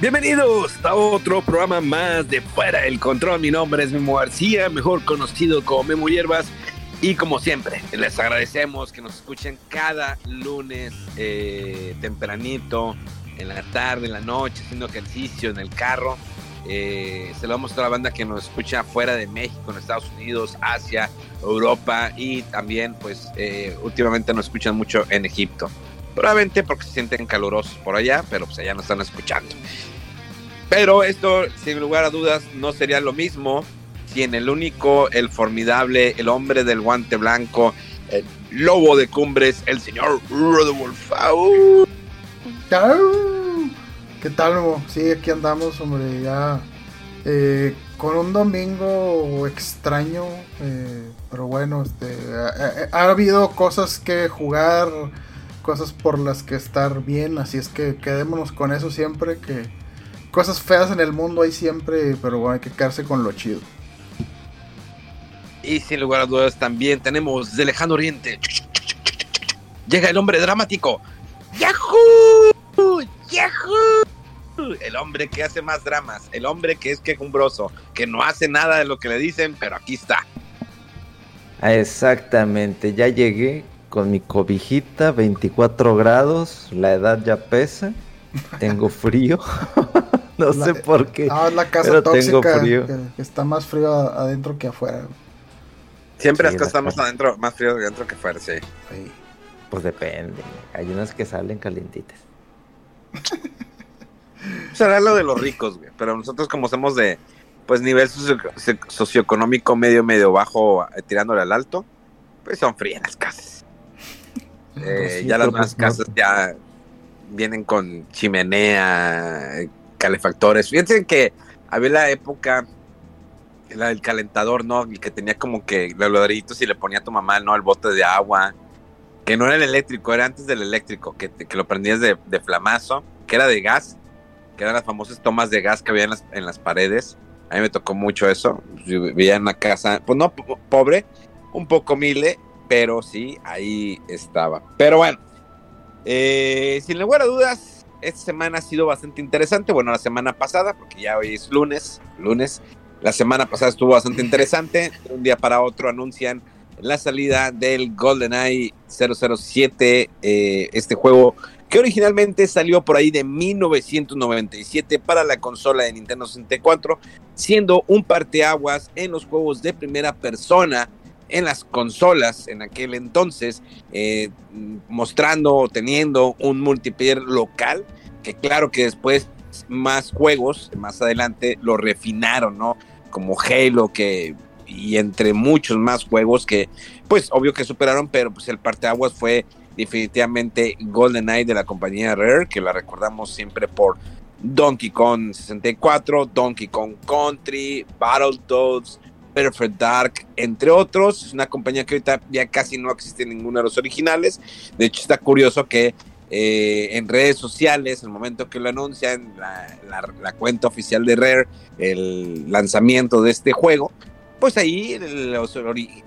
Bienvenidos a otro programa más de Fuera del Control. Mi nombre es Memo García, mejor conocido como Memo Hierbas. Y como siempre, les agradecemos que nos escuchen cada lunes eh, tempranito, en la tarde, en la noche, haciendo ejercicio en el carro. Eh, se lo vamos a toda la banda que nos escucha fuera de México, en Estados Unidos, Asia, Europa y también, pues, eh, últimamente nos escuchan mucho en Egipto. Probablemente porque se sienten calurosos por allá, pero pues allá nos están escuchando. Pero esto, sin lugar a dudas, no sería lo mismo si en el único, el formidable, el hombre del guante blanco, el lobo de cumbres, el señor Rodolfo. Chau. ¿Qué tal, Memo? Sí, aquí andamos, hombre, ya eh, con un domingo extraño, eh, pero bueno, este, ha habido cosas que jugar, cosas por las que estar bien, así es que quedémonos con eso siempre, que cosas feas en el mundo hay siempre, pero bueno, hay que quedarse con lo chido. Y sin lugar a dudas también tenemos de lejano oriente. Llega el hombre dramático. ¡Yahoo! ¡Yahoo! El hombre que hace más dramas, el hombre que es quejumbroso, que no hace nada de lo que le dicen, pero aquí está. Exactamente, ya llegué con mi cobijita, 24 grados, la edad ya pesa, tengo frío, no La- sé por qué, Ah, es la casa pero tengo tóxica, frío. que, que está más frío adentro que afuera. Siempre Sí, las cosas están adentro, más frío que adentro que fuera, sí. Ahí. Pues depende, hay unas que salen calientitas. Será lo de los ricos, güey. Pero nosotros como somos de, pues, nivel socio- socioeconómico medio, medio bajo, eh, tirándole al alto, pues son frías las casas. Eh, Pues sí, ya las nuevas no- casas ya vienen con chimenea, calefactores. Fíjense que había la época, la del calentador, ¿no? El que tenía como que los ladrillitos y le ponía a tu mamá, ¿no? El bote de agua. Que no era el eléctrico, era antes del eléctrico, que, que lo prendías de, de flamazo, que era de gas, que eran las famosas tomas de gas que había en las, en las paredes. A mí me tocó mucho eso. Yo vivía en una casa, pues no po- pobre, un poco humilde, pero sí, ahí estaba. Pero bueno, eh, sin lugar a dudas, esta semana ha sido bastante interesante. Bueno, la semana pasada, porque ya hoy es lunes, lunes. La semana pasada estuvo bastante interesante. De un día para otro anuncian la salida del GoldenEye 007, eh, este juego que originalmente salió por ahí de 1997 para la consola de Nintendo 64, siendo un parteaguas en los juegos de primera persona en las consolas en aquel entonces, eh, mostrando o teniendo un multiplayer local, que claro que después más juegos, más adelante lo refinaron, ¿no? Como Halo, que y entre muchos más juegos que, pues, obvio que superaron, pero pues el parteaguas fue definitivamente GoldenEye de la compañía Rare, que la recordamos siempre por Donkey Kong 64, Donkey Kong Country, Battletoads, Perfect Dark, entre otros. Es una compañía que ahorita ya casi no existe ninguno de los originales. De hecho, está curioso que eh, en redes sociales, en el momento que lo anuncian, la, cuenta oficial de Rare, el lanzamiento de este juego, pues ahí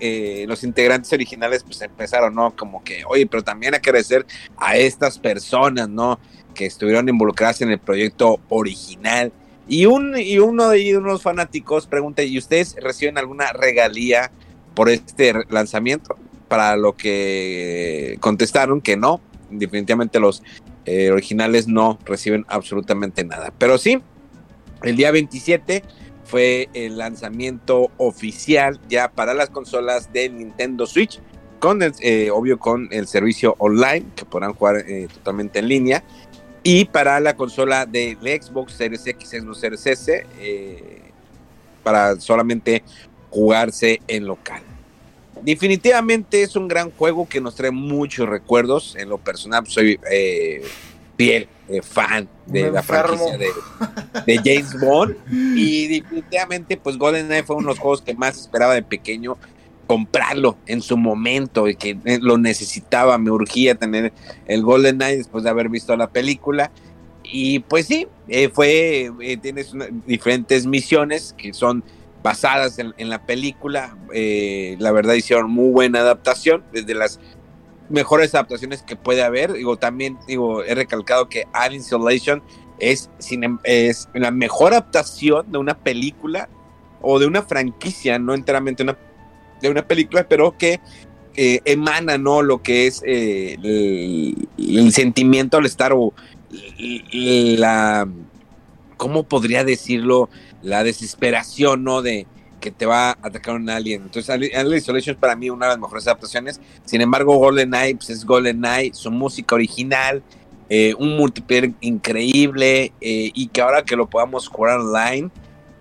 eh, los integrantes originales pues empezaron, ¿no? Como que, oye, pero también hay que agradecer a estas personas, ¿no? Que estuvieron involucradas en el proyecto original. Y, un, y uno de unos fanáticos pregunta, ¿y ustedes reciben alguna regalía por este lanzamiento? Para lo que contestaron que no, definitivamente los eh, originales no reciben absolutamente nada. Pero sí, el día 27 fue el lanzamiento oficial ya para las consolas de Nintendo Switch con el, eh, obvio con el servicio online que podrán jugar eh, totalmente en línea y para la consola de Xbox Series X, Xbox Series S, eh, para solamente jugarse en local. Definitivamente es un gran juego que nos trae muchos recuerdos. En lo personal, soy eh, fiel eh, fan de Me la enfermo. franquicia de, de James Bond. Y definitivamente, pues GoldenEye fue uno de los juegos que más esperaba de pequeño comprarlo en su momento y que eh, lo necesitaba, me urgía tener el GoldenEye después de haber visto la película. Y pues sí, eh, fue, eh, tienes diferentes misiones que son basadas en, la película. Eh, la verdad hicieron muy buena adaptación, desde las mejores adaptaciones que puede haber. Digo, también digo, he recalcado que Alien Isolation es, sin es la mejor adaptación de una película o de una franquicia, no enteramente una, de una película, pero que eh, emana no lo que es eh, el, sentimiento al estar o la cómo podría decirlo la desesperación no de que te va a atacar un alien. Entonces Ali- Alien Isolation es para mí una de las mejores adaptaciones. Sin embargo GoldenEye pues es GoldenEye su música original eh, un multiplayer increíble y que ahora que lo podamos jugar online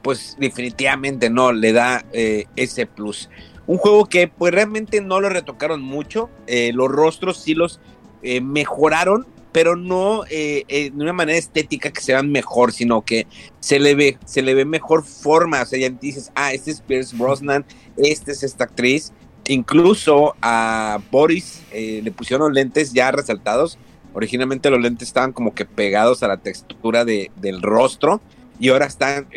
pues definitivamente no le da ese plus un juego que pues realmente no lo retocaron mucho eh, los rostros sí los eh, mejoraron pero no eh, de una manera estética que se vean mejor, sino que se le ve, se le ve mejor forma. O sea, ya dices, ah, este es Pierce Brosnan, este es esta actriz. Incluso a Boris le pusieron lentes ya resaltados. Originalmente los lentes estaban como que pegados a la textura de, del rostro y ahora están,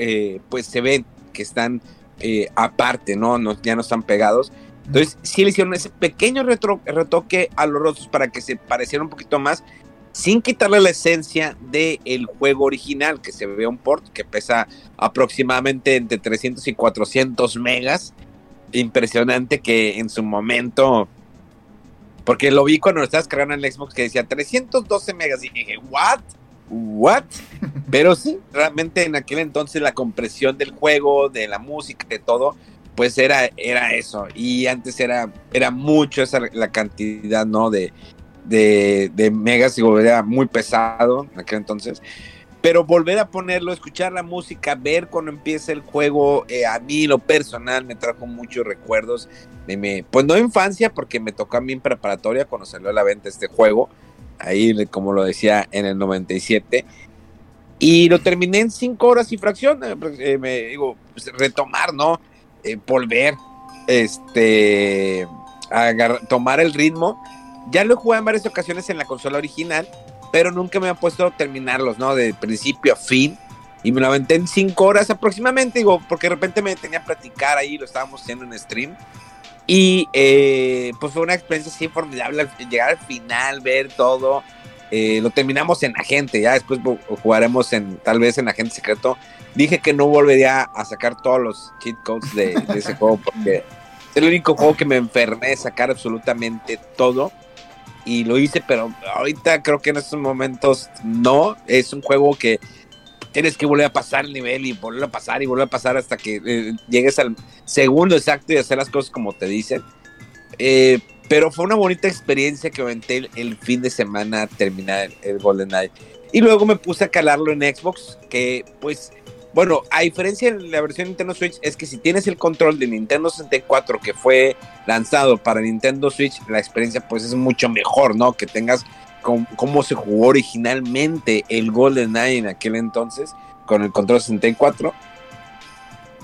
pues se ven que están eh, aparte, ¿no? Ya no están pegados. Entonces, sí le hicieron ese pequeño retoque a los rostros para que se pareciera un poquito más sin quitarle la esencia del juego original, que se ve un port que pesa aproximadamente entre 300 y 400 megas. Impresionante que en su momento, porque lo vi cuando lo estabas cargando en el Xbox que decía 312 megas y dije, ¿what? ¿What? Pero sí, realmente en aquel entonces la compresión del juego, de la música, de todo, pues era, era eso. Y antes era, era mucho esa la cantidad, ¿no? De, de, megas y era muy pesado en aquel entonces. Pero volver a ponerlo, escuchar la música, ver cuando empieza el juego, eh, a mí lo personal me trajo muchos recuerdos de mi, pues no infancia, porque me tocó a mí en preparatoria cuando salió a la venta este juego, ahí como lo decía en el 97, y lo terminé en cinco horas y fracción, eh, pues, eh, me digo, pues, retomar, ¿no? Eh, volver, este, tomar el ritmo. Ya lo he jugado en varias ocasiones en la consola original, pero nunca me han puesto a terminarlos, ¿no? De principio a fin. Y me lo aventé en cinco horas aproximadamente, digo, porque de repente me tenía a platicar ahí, lo estábamos haciendo en stream. Y eh, pues fue una experiencia así formidable, llegar al final, ver todo. Eh, lo terminamos en Agente, ya después jugaremos en tal vez en Agente Secreto. Dije que no volvería a sacar todos los cheat codes de, ese juego porque es el único juego que me enfermé sacar absolutamente todo. Y lo hice, pero ahorita creo que en estos momentos no. Es un juego que tienes que volver a pasar el nivel y volver a pasar y volver a pasar hasta que eh, llegues al segundo exacto y hacer las cosas como te dicen. Eh, pero fue una bonita experiencia que aventé el, fin de semana a terminar el, el GoldenEye. Y luego me puse a calarlo en Xbox, que pues, bueno, a diferencia de la versión Nintendo Switch, es que si tienes el control de Nintendo 64 que fue lanzado para Nintendo Switch, la experiencia pues es mucho mejor, ¿no? Que tengas com- cómo se jugó originalmente el GoldenEye en aquel entonces con el control 64.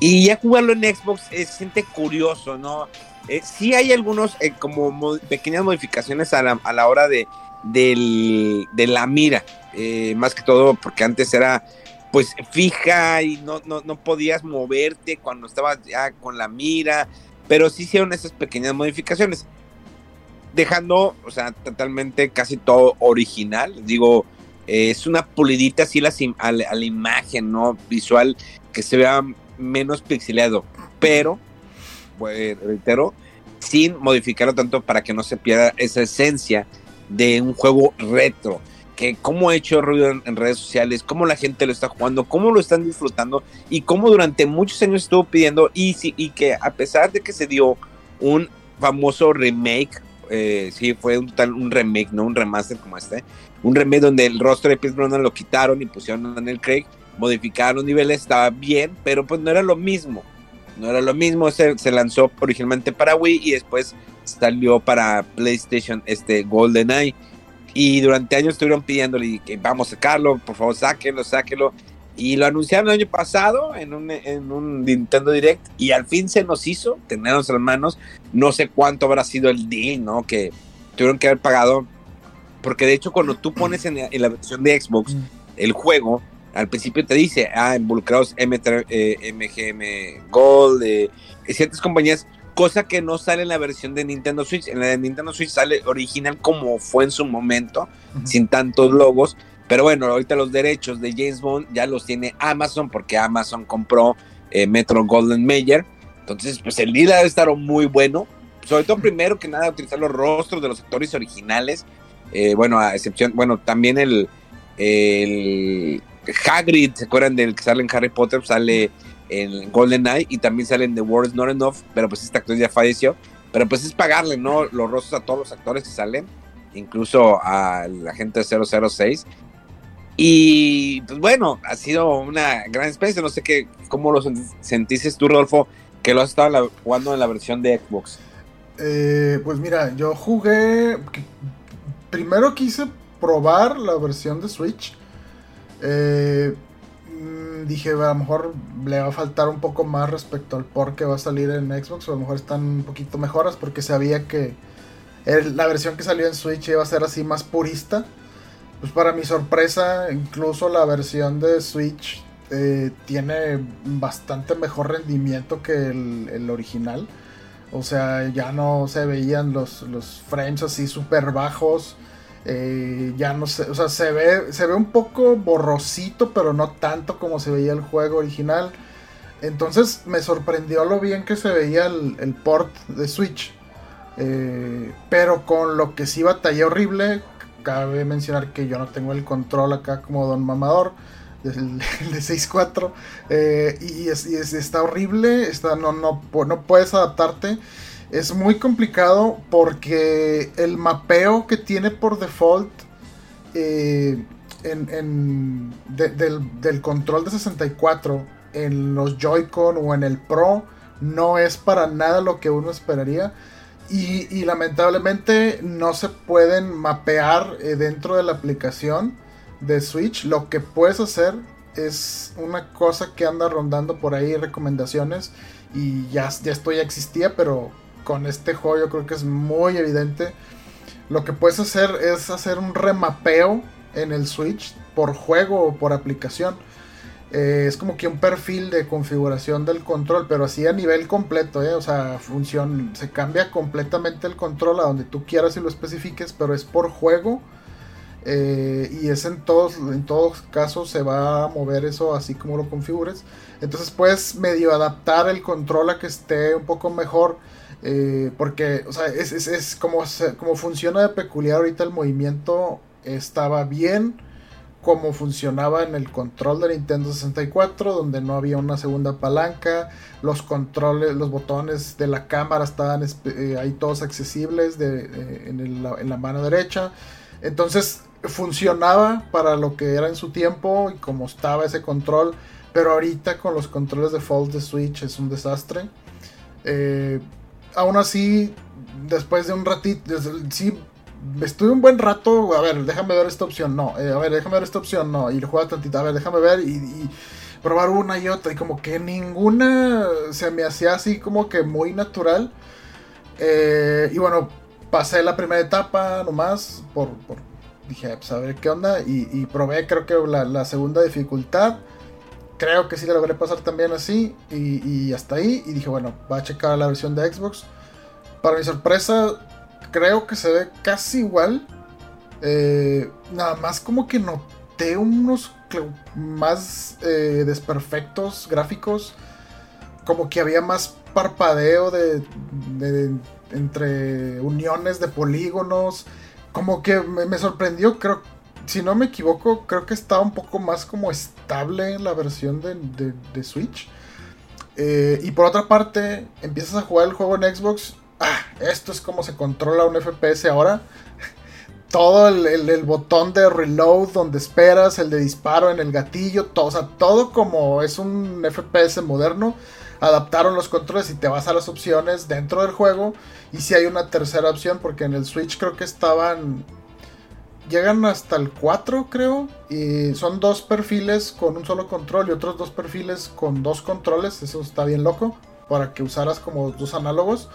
Y ya jugarlo en Xbox eh, se siente curioso, ¿no? Eh, sí hay algunos eh, como mo- pequeñas modificaciones a la, a la hora de, del- de la mira, eh, más que todo porque antes era pues fija y no, no, no podías moverte cuando estabas ya con la mira, pero sí hicieron esas pequeñas modificaciones, dejando, o sea, totalmente casi todo original, digo, eh, es una pulidita así la, a, la, a la imagen, ¿no? Visual, que se vea menos pixelado, pero, pues, reitero, sin modificarlo tanto para que no se pierda esa esencia de un juego retro. Que cómo ha hecho ruido en, en redes sociales, cómo la gente lo está jugando, cómo lo están disfrutando y cómo durante muchos años estuvo pidiendo y, y que a pesar de que se dio un famoso remake, eh, sí, fue un, tal, un remake, no un remaster como este, un remake donde el rostro de Pierce Brosnan lo quitaron y pusieron a Daniel Craig, modificaron los niveles, estaba bien, pero pues no era lo mismo, no era lo mismo, se, se lanzó originalmente para Wii y después salió para PlayStation este GoldenEye. Y durante años estuvieron pidiéndole que vamos a sacarlo, por favor sáquenlo, sáquenlo y lo anunciaron el año pasado en un, en un Nintendo Direct y al fin se nos hizo, tenernos en las manos. No sé cuánto habrá sido el deal, ¿no? Que tuvieron que haber pagado. Porque de hecho, cuando tú pones en, en la versión de Xbox el juego, al principio te dice, ah, involucrados M eh, MGM Gold, eh, ciertas compañías, cosa que no sale en la versión de Nintendo Switch. En la de Nintendo Switch sale original como fue en su momento, sin tantos logos pero bueno, ahorita los derechos de James Bond ya los tiene Amazon porque Amazon compró eh, Metro Golden Mayer. Entonces, pues el día debe estar muy bueno. Sobre todo, primero que nada, utilizar los rostros de los actores originales. Eh, bueno, a excepción, bueno, también el, el Hagrid, ¿se acuerdan del que sale en Harry Potter? Sale en Golden Eye y también sale en The World Not Enough, pero pues este actor ya falleció. Pero pues es pagarle, ¿no? Los rostros a todos los actores que salen, incluso a la gente de 006. Y pues bueno, ha sido una gran experiencia. No sé qué, cómo lo sentiste tú, Rodolfo, que lo has estado jugando en la versión de Xbox. Eh, pues mira, yo jugué. Primero quise probar la versión de Switch. Eh, mm, dije, a lo mejor le va a faltar un poco más respecto al por que va a salir en Xbox. O a lo mejor están un poquito mejoras porque sabía que la versión que salió en Switch iba a ser así más purista. Pues para mi sorpresa, incluso la versión de Switch eh, tiene bastante mejor rendimiento que el, original. O sea, ya no se veían los, los frames así súper bajos. Eh, ya no sé, o sea, se ve, se ve un poco borrosito, pero no tanto como se veía el juego original. Entonces me sorprendió lo bien que se veía el, port de Switch. Eh, pero con lo que sí batallé horrible cabe mencionar que yo no tengo el control acá como Don Mamador del, de 6.4 eh, y, es, está horrible, está, no, no, no puedes adaptarte. Es muy complicado porque el mapeo que tiene por default eh, en, del, del, control de 64 en los Joy-Con o en el Pro no es para nada lo que uno esperaría. Y, lamentablemente no se pueden mapear eh, dentro de la aplicación de Switch. Lo que puedes hacer es una cosa que anda rondando por ahí, recomendaciones. Y ya, ya esto ya existía, pero con este juego yo creo que es muy evidente. Lo que puedes hacer es hacer un remapeo en el Switch por juego o por aplicación. Eh, es como que un perfil de configuración del control, pero así a nivel completo, ¿eh? o sea, función, se cambia completamente el control a donde tú quieras y lo especifiques, pero es por juego. Eh, y es en todos, en todos casos se va a mover eso así como lo configures. Entonces puedes medio adaptar el control a que esté un poco mejor. porque, o sea, es, es, es como, como funciona de peculiar ahorita el movimiento. Estaba bien como funcionaba en el control de Nintendo 64, donde no había una segunda palanca, los controles, los botones de la cámara estaban eh, ahí todos accesibles de, en, la mano derecha. Entonces funcionaba para lo que era en su tiempo y como estaba ese control, pero ahorita con los controles de Fold de Switch es un desastre. Eh, aún así, después de un ratito, sí estuve un buen rato, a ver, déjame ver esta opción, no, eh, a ver, déjame ver esta opción, no, y juega tantito, a ver, déjame ver y, probar una y otra, y como que ninguna se me hacía así como que muy natural. Eh, y bueno, pasé la primera etapa nomás, por, por dije, pues a ver qué onda, y, probé creo que la, segunda dificultad. Creo que sí la logré pasar también así. Y, y, hasta ahí. Y dije, bueno, va a checar la versión de Xbox. Para mi sorpresa, creo que se ve casi igual. Eh, nada más como que noté unos más eh, desperfectos gráficos. Como que había más parpadeo de, entre uniones de polígonos. Como que me, sorprendió, creo, si no me equivoco, creo que estaba un poco más como estable la versión de, Switch. Eh, y por otra parte, empiezas a jugar el juego en Xbox. Ah, esto es como se controla un FPS ahora. todo el, botón de reload donde esperas, el de disparo en el gatillo, todo, o sea, todo como es un FPS moderno. Adaptaron los controles y te vas a las opciones dentro del juego. Y si hay una tercera opción, porque en el Switch creo que estaban. Llegan hasta el 4, creo. Y son dos perfiles con un solo control y otros dos perfiles con dos controles. Eso está bien loco. Para que usaras como dos análogos.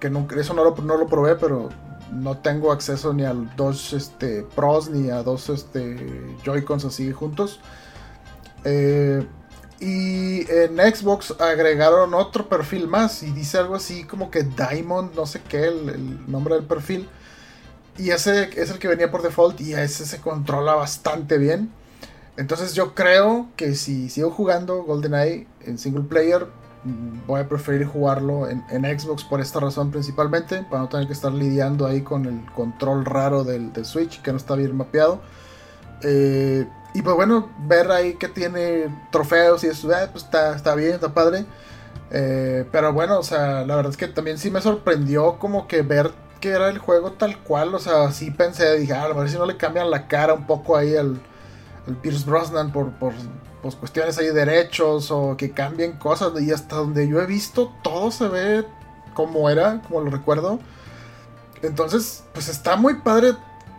Que eso no lo, no lo probé, pero no tengo acceso ni a dos este, pros ni a dos este, Joy-Cons así juntos. Eh, y en Xbox agregaron otro perfil más y dice algo así como que Diamond, no sé qué, el, nombre del perfil. Y ese es el que venía por default y a ese se controla bastante bien. Entonces yo creo que si sigo jugando GoldenEye en single player, voy a preferir jugarlo en, Xbox por esta razón principalmente, para no tener que estar lidiando ahí con el control raro del, Switch que no está bien mapeado. Eh, y pues bueno, ver ahí que tiene trofeos y eso, eh, pues está, está bien, está padre. Eh, pero bueno, o sea, la verdad es que también sí me sorprendió como que ver que era el juego tal cual. O sea, sí pensé, dije, ah, a ver si no le cambian la cara un poco ahí al, Pierce Brosnan por pues, cuestiones ahí derechos o que cambien cosas. Y hasta donde yo he visto, todo se ve como era, como lo recuerdo. Entonces, pues está muy padre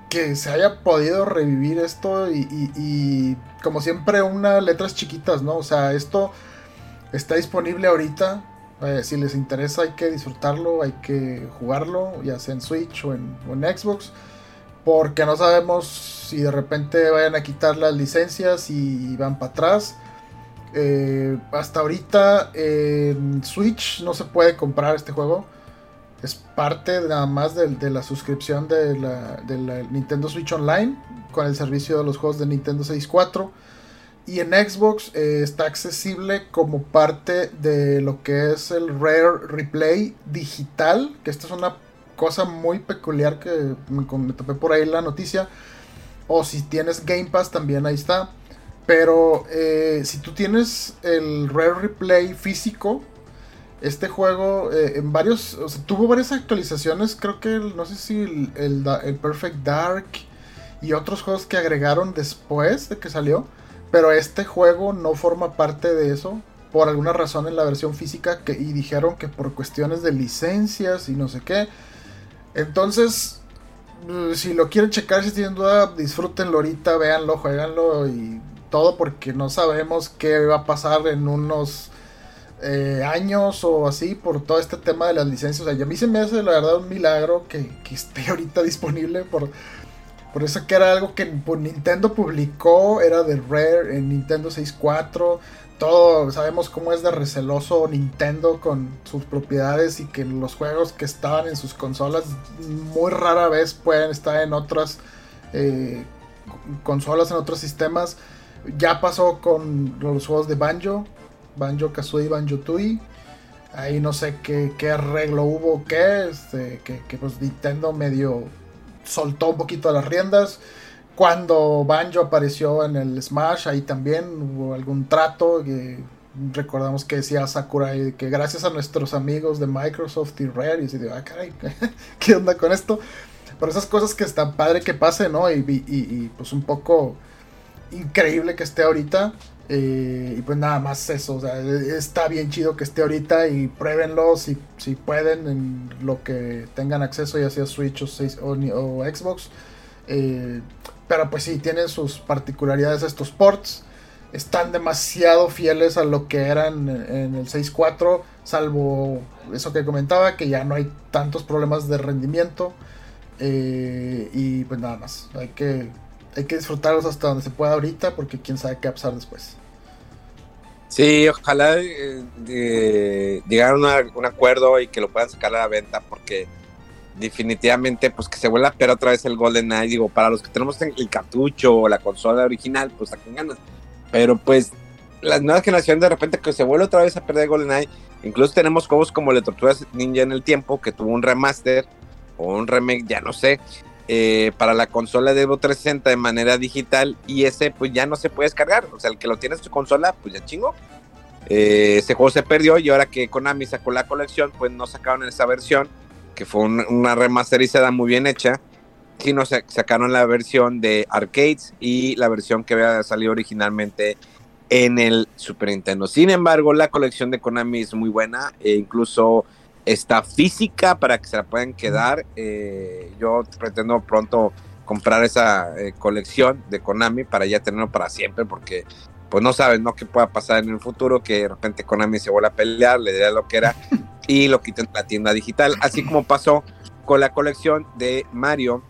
que se haya podido revivir esto y, como siempre unas letras chiquitas, ¿no? O sea, esto está disponible ahorita. Eh, si les interesa hay que disfrutarlo, hay que jugarlo, ya sea en Switch o en, o en Xbox. Porque no sabemos si de repente vayan a quitar las licencias y van para atrás. Eh, hasta ahorita en Switch no se puede comprar este juego. Es parte nada más de, la suscripción de la, Nintendo Switch Online con el servicio de los juegos de Nintendo 64. Y en Xbox eh, está accesible como parte de lo que es el Rare Replay digital. Que esta es una cosa muy peculiar que me, me topé por ahí la noticia o si tienes Game Pass, también ahí está. Pero eh, si tú tienes el Rare Replay físico, este juego eh, en varios, tuvo varias actualizaciones. Creo que no sé si el, Perfect Dark y otros juegos que agregaron después de que salió. Pero este juego no forma parte de eso. Por alguna razón en la versión física. Que, y dijeron que por cuestiones de licencias y no sé qué. Entonces, si lo quieren checar, si tienen duda, disfrútenlo ahorita, véanlo, jueganlo y todo porque no sabemos qué va a pasar en unos eh, años o así por todo este tema de las licencias. A mí se me hace la verdad un milagro que, esté ahorita disponible por, por eso que era algo que Nintendo publicó, era de Rare en Nintendo 64 todo sabemos cómo es de receloso Nintendo con sus propiedades y que los juegos que estaban en sus consolas muy rara vez pueden estar en otras eh, consolas, en otros sistemas. Ya pasó con los juegos de Banjo, Banjo Kazooie, Banjo Tui. Ahí no sé qué, arreglo hubo, qué, este, que, que pues Nintendo medio soltó un poquito las riendas. Cuando Banjo apareció en el Smash, ahí también hubo algún trato. Que recordamos que decía Sakurai que gracias a nuestros amigos de Microsoft y Rare, y se dio, ah, caray, ¿qué onda con esto? Pero esas cosas que están padre que pase, ¿no? Y, pues un poco increíble que esté ahorita. Eh, y pues nada más eso, o sea, está bien chido que esté ahorita y pruébenlo si, si pueden en lo que tengan acceso, ya sea Switch o, o Xbox. Eh, pero pues sí, tienen sus particularidades estos ports. Están demasiado fieles a lo que eran en el 6.4, salvo eso que comentaba, que ya no hay tantos problemas de rendimiento. Eh, y pues nada más, hay que, hay que disfrutarlos hasta donde se pueda ahorita, porque quién sabe qué va a pasar después. Sí, ojalá eh, llegaran a un acuerdo y que lo puedan sacar a la venta, porque definitivamente pues que se vuelva a pero otra vez el Golden Eye, digo, para los que tenemos el cartucho o la consola original, pues saquen ganas. Pero pues las nuevas generaciones de repente que se vuelve otra vez a perder Golden Eye, incluso tenemos juegos como Le Tortugas Ninja en el tiempo, que tuvo un remaster o un remake, ya no sé, eh, para la consola de Evo 360 de manera digital. Y ese pues ya no se puede descargar, o sea, el que lo tiene en su consola, pues ya chingo. Eh, ese juego se perdió y ahora que Konami sacó la colección, pues no sacaron esa versión que fue un- una remasterizada muy bien hecha, sino sa- sacaron la versión de arcades y la versión que había salido originalmente en el Super Nintendo. Sin embargo, la colección de Konami es muy buena e incluso está física para que se la puedan quedar. Eh, yo pretendo pronto comprar esa eh, colección de Konami para ya tenerlo para siempre porque pues no sabes, ¿no? qué pueda pasar en el futuro, que de repente Konami se vuelva a pelear, le dé lo que era y lo quiten de la tienda digital, así como pasó con la colección de Mario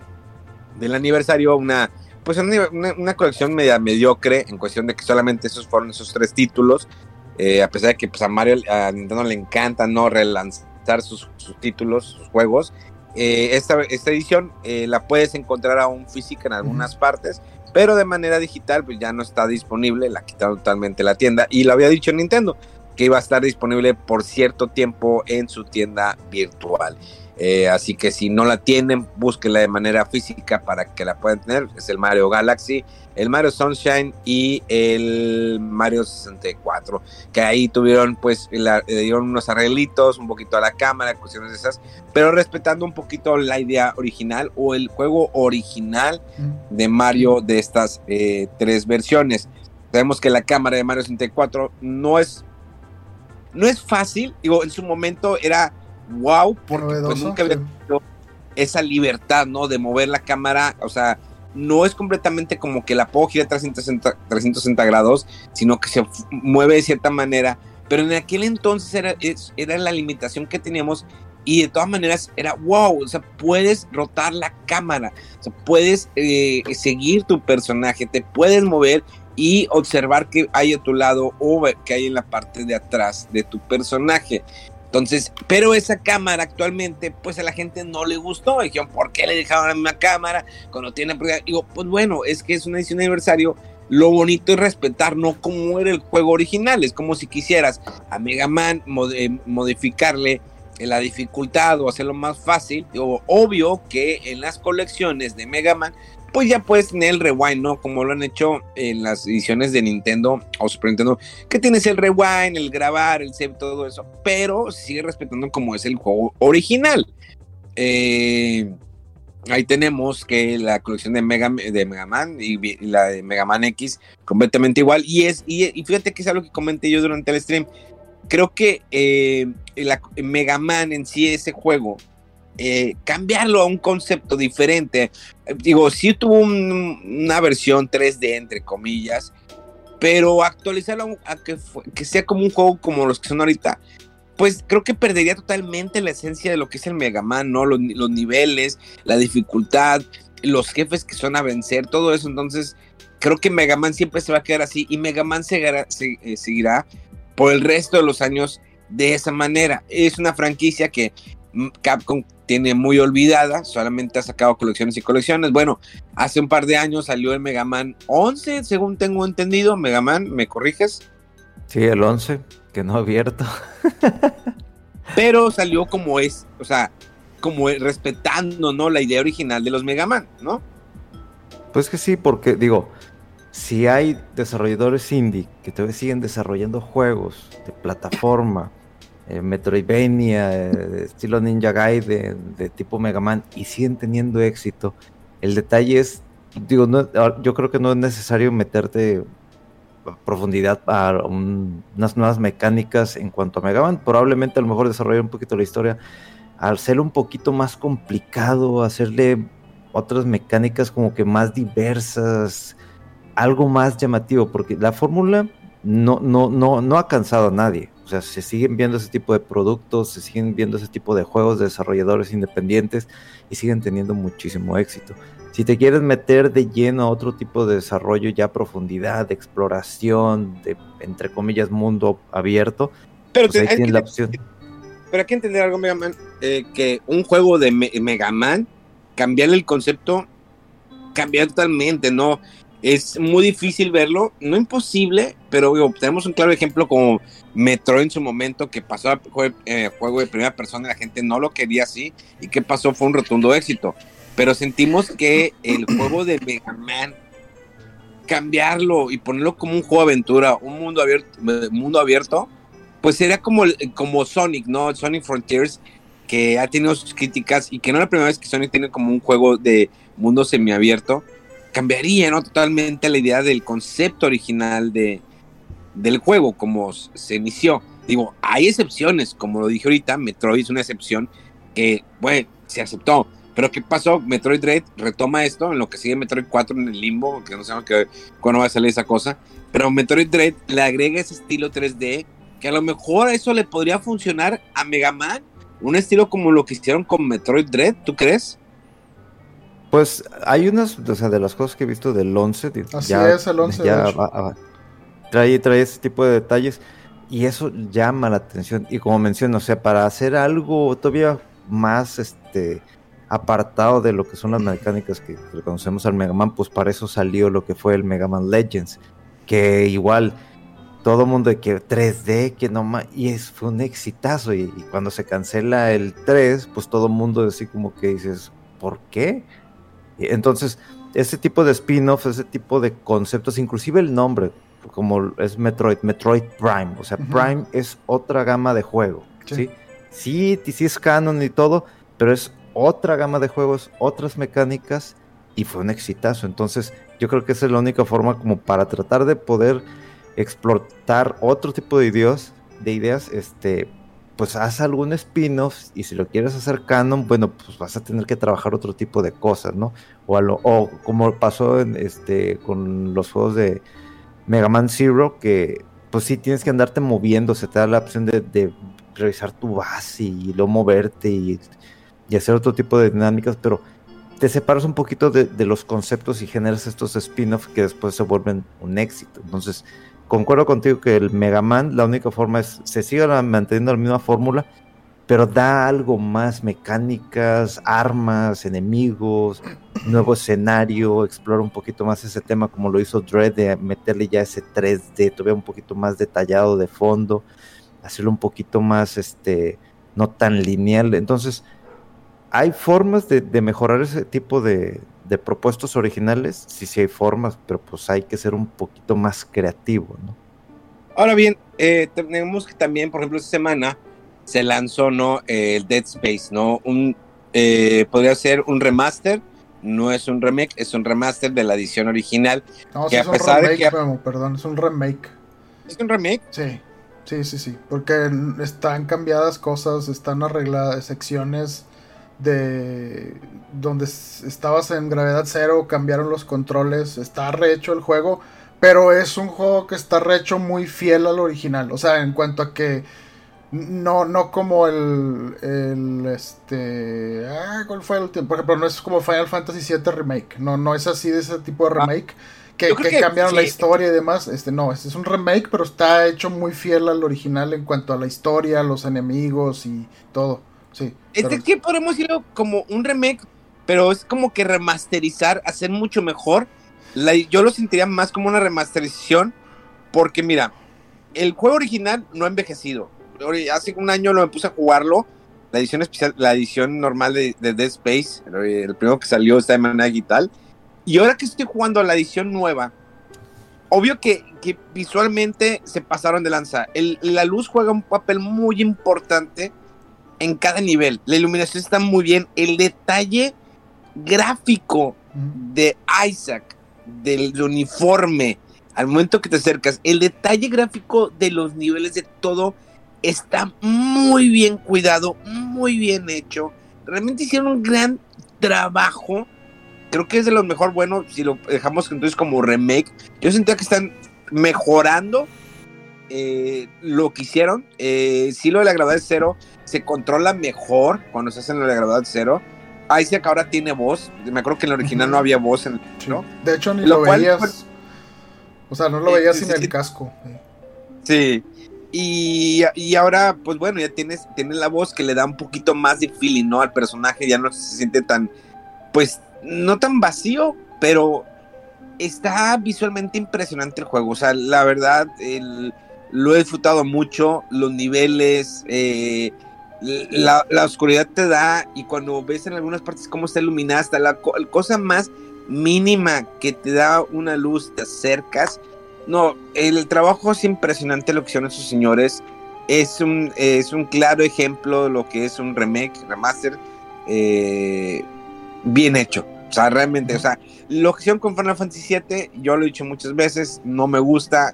del aniversario, una pues una, colección media mediocre en cuestión de que solamente esos fueron esos tres títulos, eh, a pesar de que pues, a Mario, a Nintendo le encanta no relanzar sus, sus títulos, sus juegos. Eh, esta, esta edición eh, la puedes encontrar aún física en algunas partes, pero de manera digital pues ya no está disponible, la quitaron totalmente la tienda y lo había dicho Nintendo que iba a estar disponible por cierto tiempo en su tienda virtual. Eh, así que si no la tienen, búsquenla de manera física para que la puedan tener. Es el Mario Galaxy, el Mario Sunshine y el Mario 64. Que ahí tuvieron, pues, le dieron unos arreglitos, un poquito a la cámara, cuestiones de esas, pero respetando un poquito la idea original o el juego original de Mario de estas eh, tres versiones. Sabemos que la cámara de Mario 64 no es no es fácil, digo, en su momento era wow, porque pues, nunca había tenido esa libertad, ¿no? De mover la cámara, o sea, no es completamente como que la puedo girar 360, 360 grados, sino que se mueve de cierta manera, pero en aquel entonces era, era la limitación que teníamos y de todas maneras era wow, o sea, puedes rotar la cámara, o sea, puedes eh, seguir tu personaje, te puedes mover y observar qué hay a tu lado o qué hay en la parte de atrás de tu personaje. Entonces, pero esa cámara actualmente, pues a la gente no le gustó. Dijeron, ¿por qué le dejaron la misma cámara cuando tiene? Digo, pues bueno, es que es una edición de aniversario. Lo bonito es respetar, no como era el juego original. Es como si quisieras a Mega Man eh, modificarle la dificultad o hacerlo más fácil. Digo, obvio que en las colecciones de Mega Man pues ya puedes tener el rewind, ¿no? Como lo han hecho en las ediciones de Nintendo o Super Nintendo, que tienes el rewind, el grabar, el save, todo eso, pero sigue respetando como es el juego original. Eh, ahí tenemos que la colección de Mega, de Mega Man y, la de Mega Man X completamente igual. Y es y, fíjate que es algo que comenté yo durante el stream. Creo que eh, Mega Man en sí, ese juego, eh, cambiarlo a un concepto diferente. Digo, sí tuvo un- una versión 3D, entre comillas, pero actualizarlo a, que, sea como un juego como los que son ahorita, pues creo que perdería totalmente la esencia de lo que es el Mega Man, ¿no? Los, los niveles, la dificultad, los jefes que son a vencer, todo eso. Entonces, creo que Mega Man siempre se va a quedar así y Mega Man eh, seguirá por el resto de los años de esa manera. Es una franquicia que Capcom tiene muy olvidada, solamente ha sacado colecciones y colecciones. Bueno, hace un par de años salió el Mega Man 11, según tengo entendido. Mega Man, ¿me corriges? Sí, el 11, que no ha abierto. Pero salió como es, o sea, como es, respetando, ¿no? La idea original de los Mega Man, ¿no? Pues que sí, porque digo, si hay desarrolladores indie que todavía siguen desarrollando juegos de plataforma, eh, Metroidvania, eh, estilo Ninja Gaiden, de tipo Mega Man, y siguen teniendo éxito, el detalle es, digo, yo creo que no es necesario meterte a profundidad a un- unas nuevas mecánicas en cuanto a Mega Man. Probablemente a lo mejor desarrollar un poquito la historia, al hacerlo un poquito más complicado, hacerle otras mecánicas como que más diversas, algo más llamativo, porque la fórmula no, no, no, no ha cansado a nadie. O sea, se siguen viendo ese tipo de productos, se siguen viendo ese tipo de juegos de desarrolladores independientes y siguen teniendo muchísimo éxito. Si te quieres meter de lleno a otro tipo de desarrollo ya a profundidad, de exploración, de entre comillas mundo abierto, Pero, pues ahí te- tienes que- la opción. pero hay que entender algo, Mega Man, eh, que un juego de Me- Mega Man, cambiarle el concepto, cambiar totalmente, ¿no? Es muy difícil verlo, no imposible, pero digo, tenemos un claro ejemplo como Metroid en su momento, que pasó a jue- eh, juego de primera persona y la gente no lo quería así, y qué pasó fue un rotundo éxito. Pero sentimos que el juego de Mega Man, cambiarlo y ponerlo como un juego de aventura, un mundo abierto, mundo abierto pues sería como, como Sonic, ¿no? Sonic Frontiers que ha tenido sus críticas y que no es la primera vez que Sony tiene como un juego de mundo semiabierto, cambiaría ¿no? totalmente la idea del concepto original de, del juego, como se inició. Digo, hay excepciones, como lo dije ahorita, Metroid es una excepción que, bueno, se aceptó. Pero ¿qué pasó? Metroid Dread retoma esto, en lo que sigue Metroid 4 en el limbo, que no sabemos cuándo va a salir esa cosa. Pero Metroid Dread le agrega ese estilo 3D, que a lo mejor eso le podría funcionar a Mega Man. Un estilo como lo que hicieron con Metroid Dread, ¿tú crees? Pues hay unas, o sea, de las cosas que he visto del 11. Así es, el 11. Ya trae, trae ese tipo de detalles y eso llama la atención. Y como menciono, o sea, para hacer algo todavía más este apartado de lo que son las mecánicas que, conocemos al Mega Man, pues para eso salió lo que fue el Mega Man Legends, que igual todo mundo de que 3D, que no más, y es, fue un exitazo, y, cuando se cancela el 3, pues todo mundo así como que dices, ¿por qué? Entonces, ese tipo de spin-offs, ese tipo de conceptos, inclusive el nombre, como es Metroid, Metroid Prime, o sea, Prime es otra gama de juego, ¿sí? ¿sí? Sí, es canon y todo, pero es otra gama de juegos, otras mecánicas, y fue un exitazo. Entonces, yo creo que esa es la única forma como para tratar de poder explotar otro tipo de ideas, de ideas, este, pues haz algún spin-off y si lo quieres hacer canon, bueno, pues vas a tener que trabajar otro tipo de cosas, ¿no? O, o como pasó en, este, con los juegos de Mega Man Zero, que pues sí tienes que andarte moviendo, se te da la opción de, revisar tu base y luego moverte y, hacer otro tipo de dinámicas, pero te separas un poquito de, de los conceptos y generas estos spin-offs que después se vuelven un éxito. Entonces, concuerdo contigo que el Mega Man, la única forma es, se siga manteniendo la misma fórmula, pero da algo más, mecánicas, armas, enemigos, nuevo escenario, explora un poquito más ese tema como lo hizo Dread, de meterle ya ese 3D, todavía un poquito más detallado de fondo, hacerlo un poquito más, este, no tan lineal. Entonces, hay formas de, mejorar ese tipo de, de, propuestos originales, sí, sí hay formas, pero pues hay que ser un poquito más creativo, ¿no? Ahora bien, eh, tenemos que también, por ejemplo, esta semana se lanzó ¿no? el Dead Space, ¿no? Un, eh, podría ser un remaster, no es un remake, es un remaster de la edición original. No, que es a pesar un remake, de que... perdón, es un remake. ¿Es un remake? Sí, sí, sí, sí, porque están cambiadas cosas, están arregladas secciones de donde estabas en gravedad cero, cambiaron los controles, está rehecho el juego, pero es un juego que está rehecho muy fiel al original, o sea, en cuanto a que no, no como el, el este, ah, ¿cuál fue el? Por ejemplo, no es como Final Fantasy VII Remake, no, no es así de ese tipo de ah, remake. que, cambiaron la historia y demás, este no, este es un remake, pero está hecho muy fiel al original en cuanto a la historia, los enemigos y todo. Sí. Este que podemos decirlo como un remake, pero es como que remasterizar, hacer mucho mejor. yo lo sentiría más como una remasterización, porque mira, el juego original no ha envejecido hace un año lo me puse a jugarlo. La edición especial, la edición normal de, Dead Space, el primero que salió está de manera digital. Y ahora que estoy jugando la edición nueva, obvio que, visualmente se pasaron de lanza. la luz juega un papel muy importante en cada nivel. La iluminación está muy bien. El detalle gráfico de Isaac, del uniforme, al momento que te acercas, el detalle gráfico de los niveles de todo está muy bien cuidado, muy bien hecho. Realmente hicieron un gran trabajo. Creo que es de los mejor buenos si lo dejamos entonces como remake. Yo sentía que están mejorando eh, lo que hicieron. Eh, si lo de la gravedad cero se controla mejor cuando se hace en la gravedad cero. Isaac ahora tiene voz. Me acuerdo que en el original no había voz. En ¿no? De hecho, ni lo, veías. o sea, no lo veías sin el casco. Sí. Y, ahora, pues bueno, ya tienes, tienes la voz que le da un poquito más de feeling, ¿no? Al personaje ya no se siente tan, pues, no tan vacío, pero está visualmente impresionante el juego. O sea, la verdad, lo he disfrutado mucho, los niveles, eh, la, oscuridad te da y cuando ves en algunas partes cómo está iluminada, hasta la cosa más mínima que te da una luz, te acercas no, el trabajo es impresionante lo que hicieron esos señores. es un, es un claro ejemplo de lo que es un remake, remaster, eh, bien hecho. O sea, realmente, o sea, lo que hicieron con Final Fantasy VII, yo lo he dicho muchas veces, no me gusta.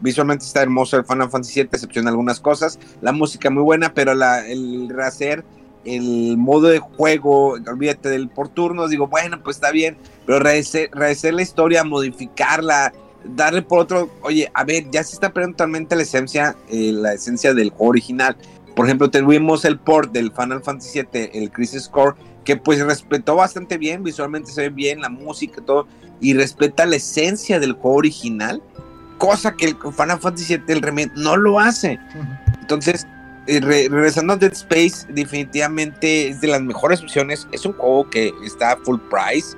Visualmente está hermoso el Final Fantasy VII, excepción algunas cosas. La música muy buena, pero el rehacer, el modo de juego, olvídate del por turnos, digo, bueno, pues está bien, pero rehacer, la historia, modificarla, darle por otro, oye, a ver, ya se está perdiendo totalmente la esencia, eh, la esencia del juego original. Por ejemplo, tuvimos el port del Final Fantasy VII, el Crisis Core, que pues respetó bastante bien, visualmente se ve bien, la música todo, y respeta la esencia del juego original, cosa que el Final Fantasy VII, el remake, no lo hace. Entonces, eh, regresando a Dead Space, definitivamente es de las mejores opciones. Es un juego que está a full price,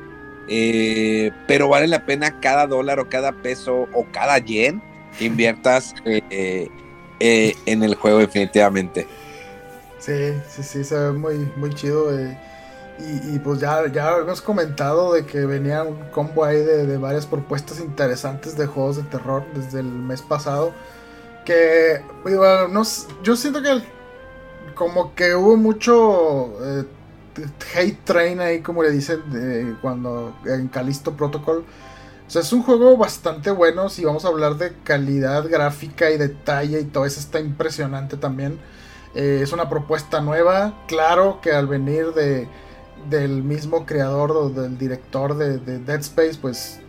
eh, pero vale la pena cada dólar o cada peso o cada yen que inviertas eh, en el juego, definitivamente. Sí, sí, sí, se ve muy, muy chido. Y, pues ya, ya hemos comentado de que venía un combo ahí de, varias propuestas interesantes de juegos de terror desde el mes pasado. Que, no, yo siento que como que hubo mucho eh, hate train ahí, como le dicen, de, cuando en Calisto Protocol. O sea, es un juego bastante bueno. Si vamos a hablar de calidad gráfica y detalle y todo eso está impresionante también. Eh, es una propuesta nueva. Claro que al venir de del mismo creador o del director de, Dead Space, pues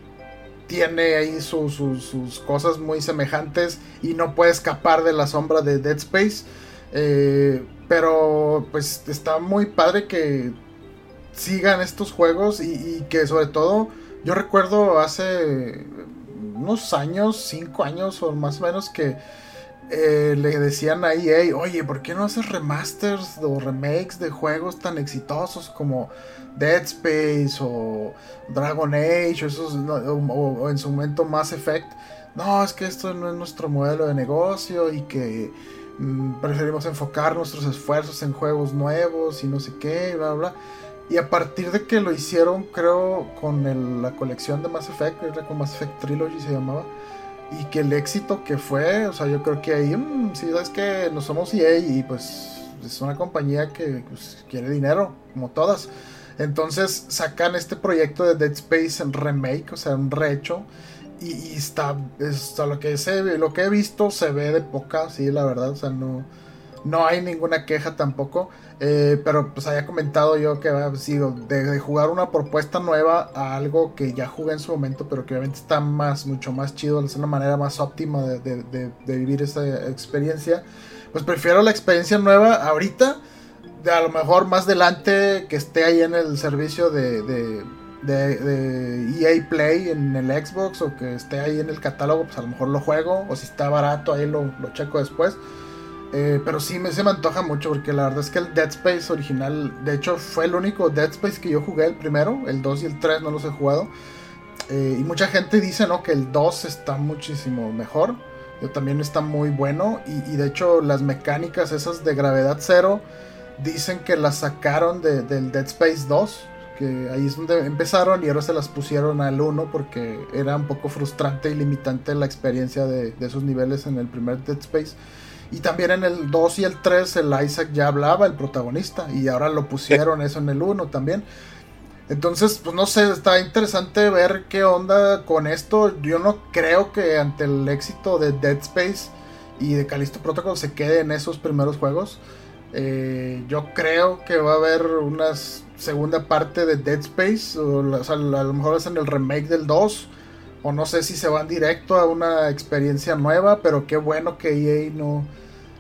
tiene ahí sus cosas muy semejantes y no puede escapar de la sombra de Dead Space. Eh, pero pues está muy padre que sigan estos juegos y, que sobre todo yo recuerdo hace unos años, cinco años o más o menos que eh, le decían a EA, oye, ¿por qué no haces remasters o remakes de juegos tan exitosos como Dead Space o Dragon Age o, esos, o, en su momento Mass Effect? No, es que esto no es nuestro modelo de negocio y que mm, preferimos enfocar nuestros esfuerzos en juegos nuevos y no sé qué, bla, bla. Y a partir de que lo hicieron, creo, con la colección de Mass Effect, era con Mass Effect Trilogy se llamaba y que el éxito que fue, o sea, yo creo que ahí, mm, sí, es que no somos EA y pues es una compañía que pues, quiere dinero, como todas. Entonces sacan este proyecto de Dead Space en remake, o sea, un rehecho. Y, está, lo que se lo que he visto se ve de poca, sí, la verdad, o sea, no, no hay ninguna queja tampoco. Eh, pero pues había comentado yo que ha sido de, jugar una propuesta nueva a algo que ya jugué en su momento, pero que obviamente está más, mucho más chido, es una manera más óptima de, vivir esa experiencia. Pues prefiero la experiencia nueva ahorita, de a lo mejor más adelante que esté ahí en el servicio de, de, EA e Play en el Xbox o que esté ahí en el catálogo, pues a lo mejor lo juego, o si está barato ahí lo checo después. Eh, pero sí me, se me antoja mucho porque la verdad es que el Dead Space original, de hecho fue el único Dead Space que yo jugué, el primero, el 2 y el 3 no los he jugado. Eh, y mucha gente dice ¿no? que el 2 está muchísimo mejor, yo también está muy bueno y, de hecho las mecánicas esas de gravedad cero dicen que las sacaron del Dead Space 2, que ahí es donde empezaron y ahora se las pusieron al 1 porque era un poco frustrante y limitante la experiencia de, de esos niveles en el primer Dead Space. Y también en el 2 y el 3 el Isaac ya hablaba, el protagonista, y ahora lo pusieron eso en el 1 también. Entonces, pues no sé, está interesante ver qué onda con esto. Yo no creo que ante el éxito de Dead Space y de Callisto Protocol se quede en esos primeros juegos. Eh, yo creo que va a haber una segunda parte de Dead Space, o, sea, a lo mejor es en el remake del 2 o no sé si se van directo a una experiencia nueva, pero qué bueno que EA no,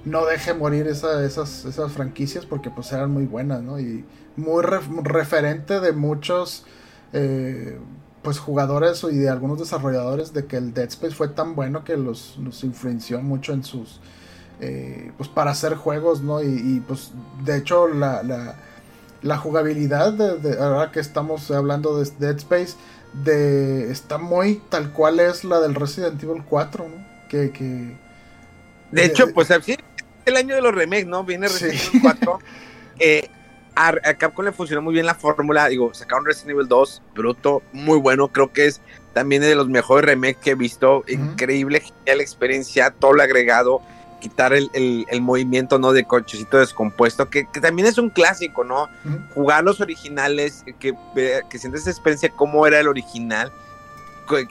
no deje morir esas, esas franquicias porque pues eran muy buenas, ¿no? Y muy referente de muchos eh, pues jugadores y de algunos desarrolladores de que el Dead Space fue tan bueno que los, influenció mucho en sus... Eh, pues para hacer juegos, ¿no? Y, pues de hecho la, jugabilidad, de, ahora que estamos hablando de Dead Space, de está muy tal cual es la del Resident Evil 4, ¿no? Que, que de hecho, pues así el año de los remakes, ¿no? Viene Resident Evil 4. Eh, a, Capcom le funcionó muy bien la fórmula, digo, sacaron Resident Evil 2, bruto, muy bueno, creo que es también de los mejores remakes que he visto, increíble, genial experiencia, todo lo agregado, quitar el, el, el movimiento, ¿no? De cochecito descompuesto, que, que, también es un clásico, ¿no? Uh -huh. Jugar los originales, que, que sientes esa experiencia, cómo era el original,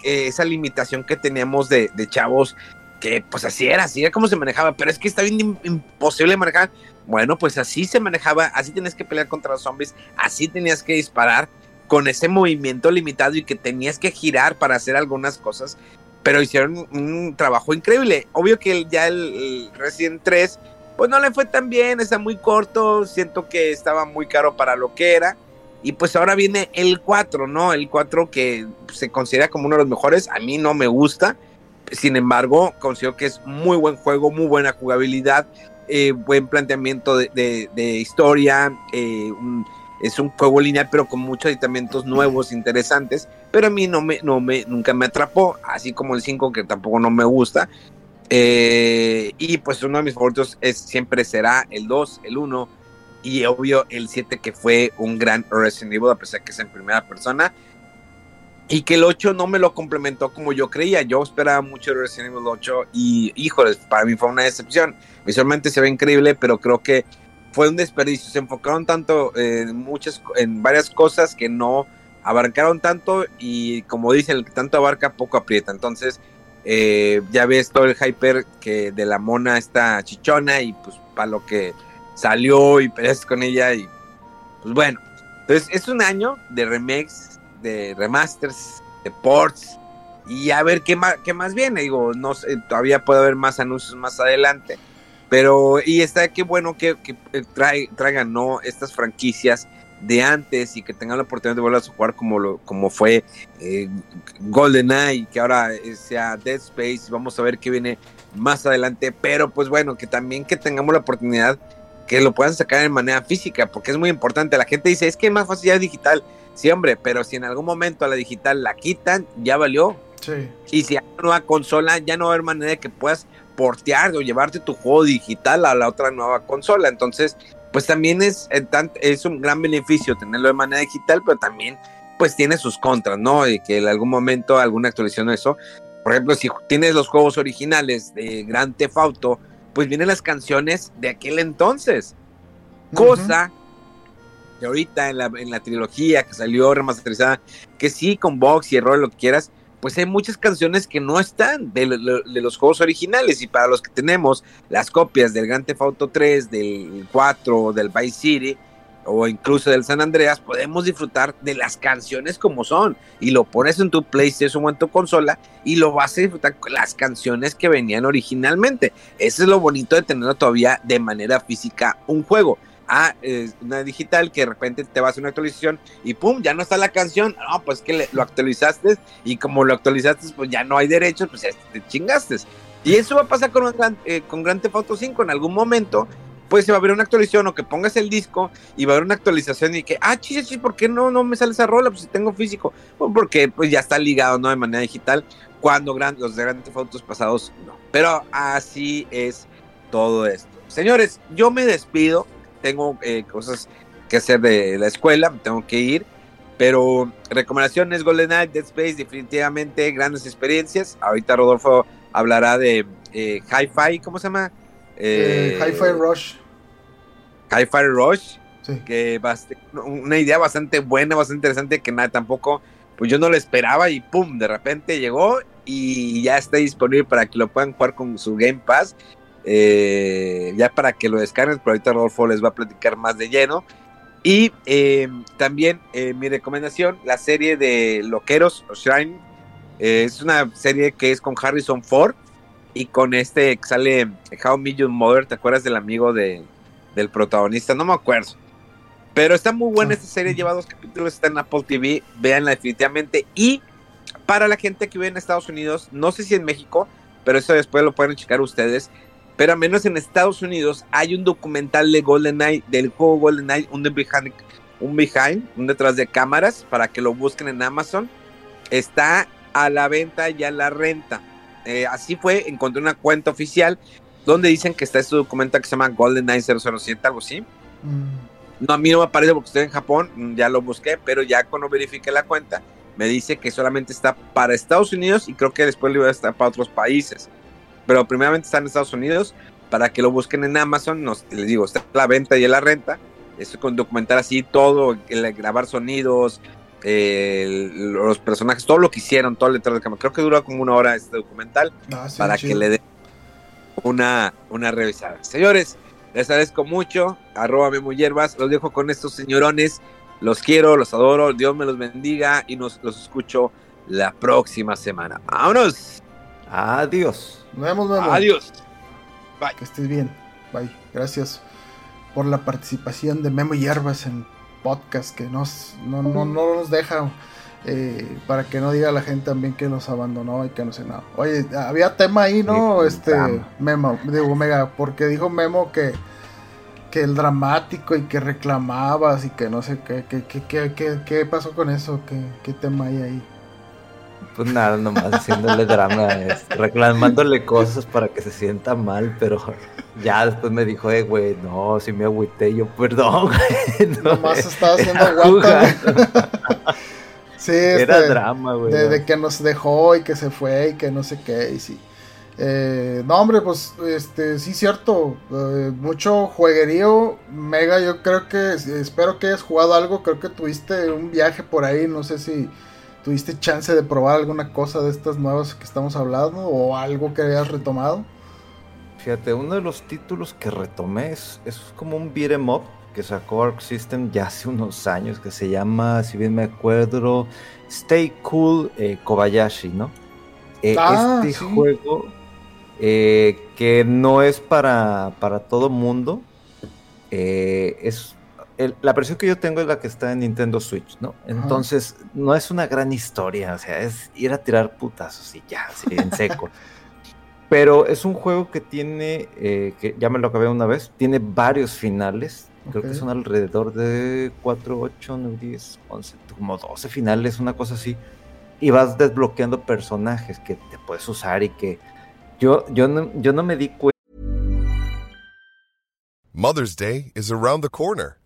esa limitación que teníamos de, de chavos que pues así era, así era como se manejaba, pero es que está bien imposible manejar. Bueno, pues así se manejaba, así tenías que pelear contra los zombies, así tenías que disparar con ese movimiento limitado y que tenías que girar para hacer algunas cosas, pero hicieron un trabajo increíble. Obvio que ya el, el Resident 3 pues no le fue tan bien, está muy corto, siento que estaba muy caro para lo que era. Y pues ahora viene el 4, ¿no? El 4 que se considera como uno de los mejores, a mí no me gusta, sin embargo, considero que es muy buen juego, muy buena jugabilidad, eh, buen planteamiento de, de, de historia. Eh, un, es un juego lineal, pero con muchos aditamentos nuevos, interesantes. Pero a mí no me, no me, nunca me atrapó, así como el 5, que tampoco no me gusta. Eh, y pues uno de mis favoritos es, siempre será el 2, el 1 y obvio el 7, que fue un gran Resident Evil, a pesar que es en primera persona y que el 8 no me lo complementó como yo creía. Yo esperaba mucho de Resident Evil 8 y, híjoles, para mí fue una decepción. Visualmente se ve increíble, pero creo que fue un desperdicio. Se enfocaron tanto en muchas, en varias cosas que no abarcaron tanto y como dicen, el que tanto abarca poco aprieta. Entonces, eh, ya ves todo el hyper que de la mona está chichona y pues para lo que salió y peleas con ella y pues bueno. Entonces, es un año de remakes de remasters, de ports, y a ver qué más, qué más viene. Digo, no sé, todavía puede haber más anuncios más adelante. Pero, y está que bueno que, que trae, traigan ¿no? estas franquicias de antes y que tengan la oportunidad de volver a jugar como, lo, como fue eh, GoldenEye, que ahora sea Dead Space. Vamos a ver qué viene más adelante. Pero, pues bueno, que también que tengamos la oportunidad que lo puedan sacar de manera física, porque es muy importante. La gente dice, es que es más fácil ya digital. Sí, hombre, pero si en algún momento a la digital la quitan, ya valió. Sí. Y si hay una nueva consola, ya no va a haber manera de que puedas portear o llevarte tu juego digital a la otra nueva consola. Entonces, pues también es, es un gran beneficio tenerlo de manera digital, pero también pues tiene sus contras, ¿no? Y que en algún momento alguna actualización de eso. Por ejemplo, si tienes los juegos originales de Grand Theft Auto, pues vienen las canciones de aquel entonces. Cosa uh -huh que ahorita en la, en la, trilogía que salió remasterizada, que sí, con box y error, lo que quieras, pues hay muchas canciones que no están de, de, los juegos originales. Y para los que tenemos las copias del Grand Theft Auto 3, del 4, del Vice City, o incluso del San Andreas, podemos disfrutar de las canciones como son. Y lo pones en tu PlayStation o en tu consola y lo vas a disfrutar con las canciones que venían originalmente. Eso es lo bonito de tenerlo todavía de manera física un juego a eh, una digital que de repente te va a una actualización y pum, ya no está la canción, no, pues que le, lo actualizaste y como lo actualizaste, pues ya no hay derechos, pues ya te chingaste. Y eso va a pasar con, un, eh, con Grand Theft Auto 5 en algún momento, pues se va a ver una actualización o que pongas el disco y va a haber una actualización y que, ah, chis, chis, ¿por qué no, no me sale esa rola? Pues si tengo físico, pues porque pues ya está ligado, ¿no? De manera digital, cuando gran, los de Grand Theft pasados no. Pero así es todo esto. Señores, yo me despido tengo eh, cosas que hacer de la escuela, tengo que ir. Pero recomendaciones GoldenEye, Dead Space, definitivamente grandes experiencias. Ahorita Rodolfo hablará de eh, Hi-Fi, ¿cómo se llama? Eh, Hi-Fi Rush. Hi-Fi Rush, sí. que una idea bastante buena, bastante interesante, que nada, tampoco, pues yo no lo esperaba y pum, de repente llegó y ya está disponible para que lo puedan jugar con su Game Pass. Eh, ya para que lo descarguen, pero ahorita Rodolfo les va a platicar más de lleno. Y eh, también eh, mi recomendación, la serie de Loqueros o Shrine, eh, es una serie que es con Harrison Ford y con este que sale How Million Mother, ¿te acuerdas del amigo de, del protagonista? No me acuerdo. Pero está muy buena esta serie, lleva dos capítulos, está en Apple TV, véanla definitivamente. Y para la gente que vive en Estados Unidos, no sé si en México, pero eso después lo pueden checar ustedes pero al menos en Estados Unidos hay un documental de GoldenEye, del juego GoldenEye, un behind, un behind, un detrás de cámaras, para que lo busquen en Amazon. Está a la venta y a la renta. Eh, así fue, encontré una cuenta oficial donde dicen que está este documental que se llama GoldenEye 007, algo así. Mm. No, a mí no me aparece porque estoy en Japón, ya lo busqué, pero ya cuando verifiqué la cuenta, me dice que solamente está para Estados Unidos y creo que después le va a estar para otros países pero primeramente está en Estados Unidos. para que lo busquen en Amazon. Nos, les digo, está la venta y en la renta. Es con documentar así todo, el grabar sonidos, eh, los personajes, todo lo que hicieron, todo el detrás de cámara. Creo que dura como una hora este documental Ah, sí, para chido. que le den una, una revisada. Señores, les agradezco mucho. Arroba Memo Hierbas. Los dejo con estos señorones. Los quiero, los adoro. Dios me los bendiga y nos los escucho la próxima semana. ¡Vámonos! Adiós. Nos vemos, Memo. Adiós. Que estés bien. Bye. Gracias por la participación de Memo Hierbas en podcast que nos, no, no, no nos deja eh, para que no diga la gente también que nos abandonó y que no sé nada. Oye, había tema ahí, ¿no? Sí, este drama. Memo, digo Omega, porque dijo Memo que que el dramático y que reclamabas y que no sé qué, qué, qué, qué, qué, qué pasó con eso, qué, qué tema hay ahí. Pues nada, nomás haciéndole drama, reclamándole cosas para que se sienta mal, pero ya después me dijo, eh, güey, no, si me agüité, yo, perdón, güey. no, Nomás estaba haciendo era jugando, Sí, Era este, drama, güey. de que nos dejó y que se fue y que no sé qué y sí. Eh, no hombre pues este sí cierto eh, mucho jueguerío mega yo creo que espero que hayas jugado algo creo que tuviste un viaje por ahí no sé si tuviste chance de probar alguna cosa de estas nuevas que estamos hablando o algo que hayas retomado Fíjate, uno de los títulos que retomé es, es como un beat 'em up que sacó Arc System ya hace unos años, que se llama, si bien me acuerdo, Stay Cool eh, Kobayashi, ¿no? Eh, Ah, este sí. juego eh, que no es para, para todo mundo, eh, es el- la versión que yo tengo es la que está en Nintendo Switch, ¿no? Entonces, no es una gran historia, o sea, es ir a tirar putazos y ya, así en seco. Pero es un juego que tiene, eh, que ya me lo acabé una vez, tiene varios finales. Creo que son alrededor de 4, 8, 9, 10, 11, como 12 finales, una cosa así. Y vas desbloqueando personajes que te puedes usar y que yo, yo, no, yo no me di cuenta. Mother's Day is around the corner.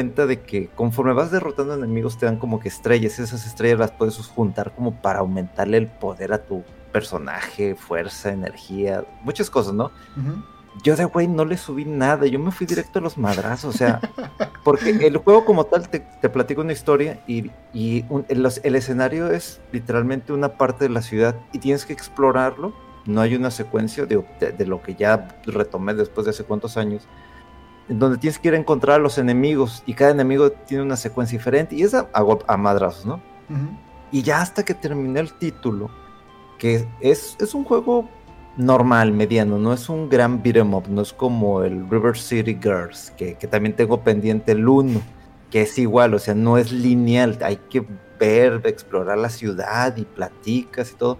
cuenta de que conforme vas derrotando enemigos te dan como que estrellas. Esas estrellas las puedes juntar como para aumentarle el poder a tu personaje, fuerza, energía, muchas cosas, ¿no? Yo de güey no le subí nada, yo me fui directo a los madrazos, o sea, porque el juego como tal te, te platico una historia y, y un- el, el escenario es literalmente una parte de la ciudad y tienes que explorarlo. No hay una secuencia de, de- de lo que ya retomé después de hace cuántos años, donde tienes que ir a encontrar a los enemigos y cada enemigo tiene una secuencia diferente y es a, a a madrazos, ¿no? Y ya hasta que terminé el título, que es, es un juego normal, mediano, no es un gran beat 'em up, no es como el River City Girls, que, que también tengo pendiente el 1, que es igual, o sea, no es lineal, hay que ver, explorar la ciudad y platicas y todo.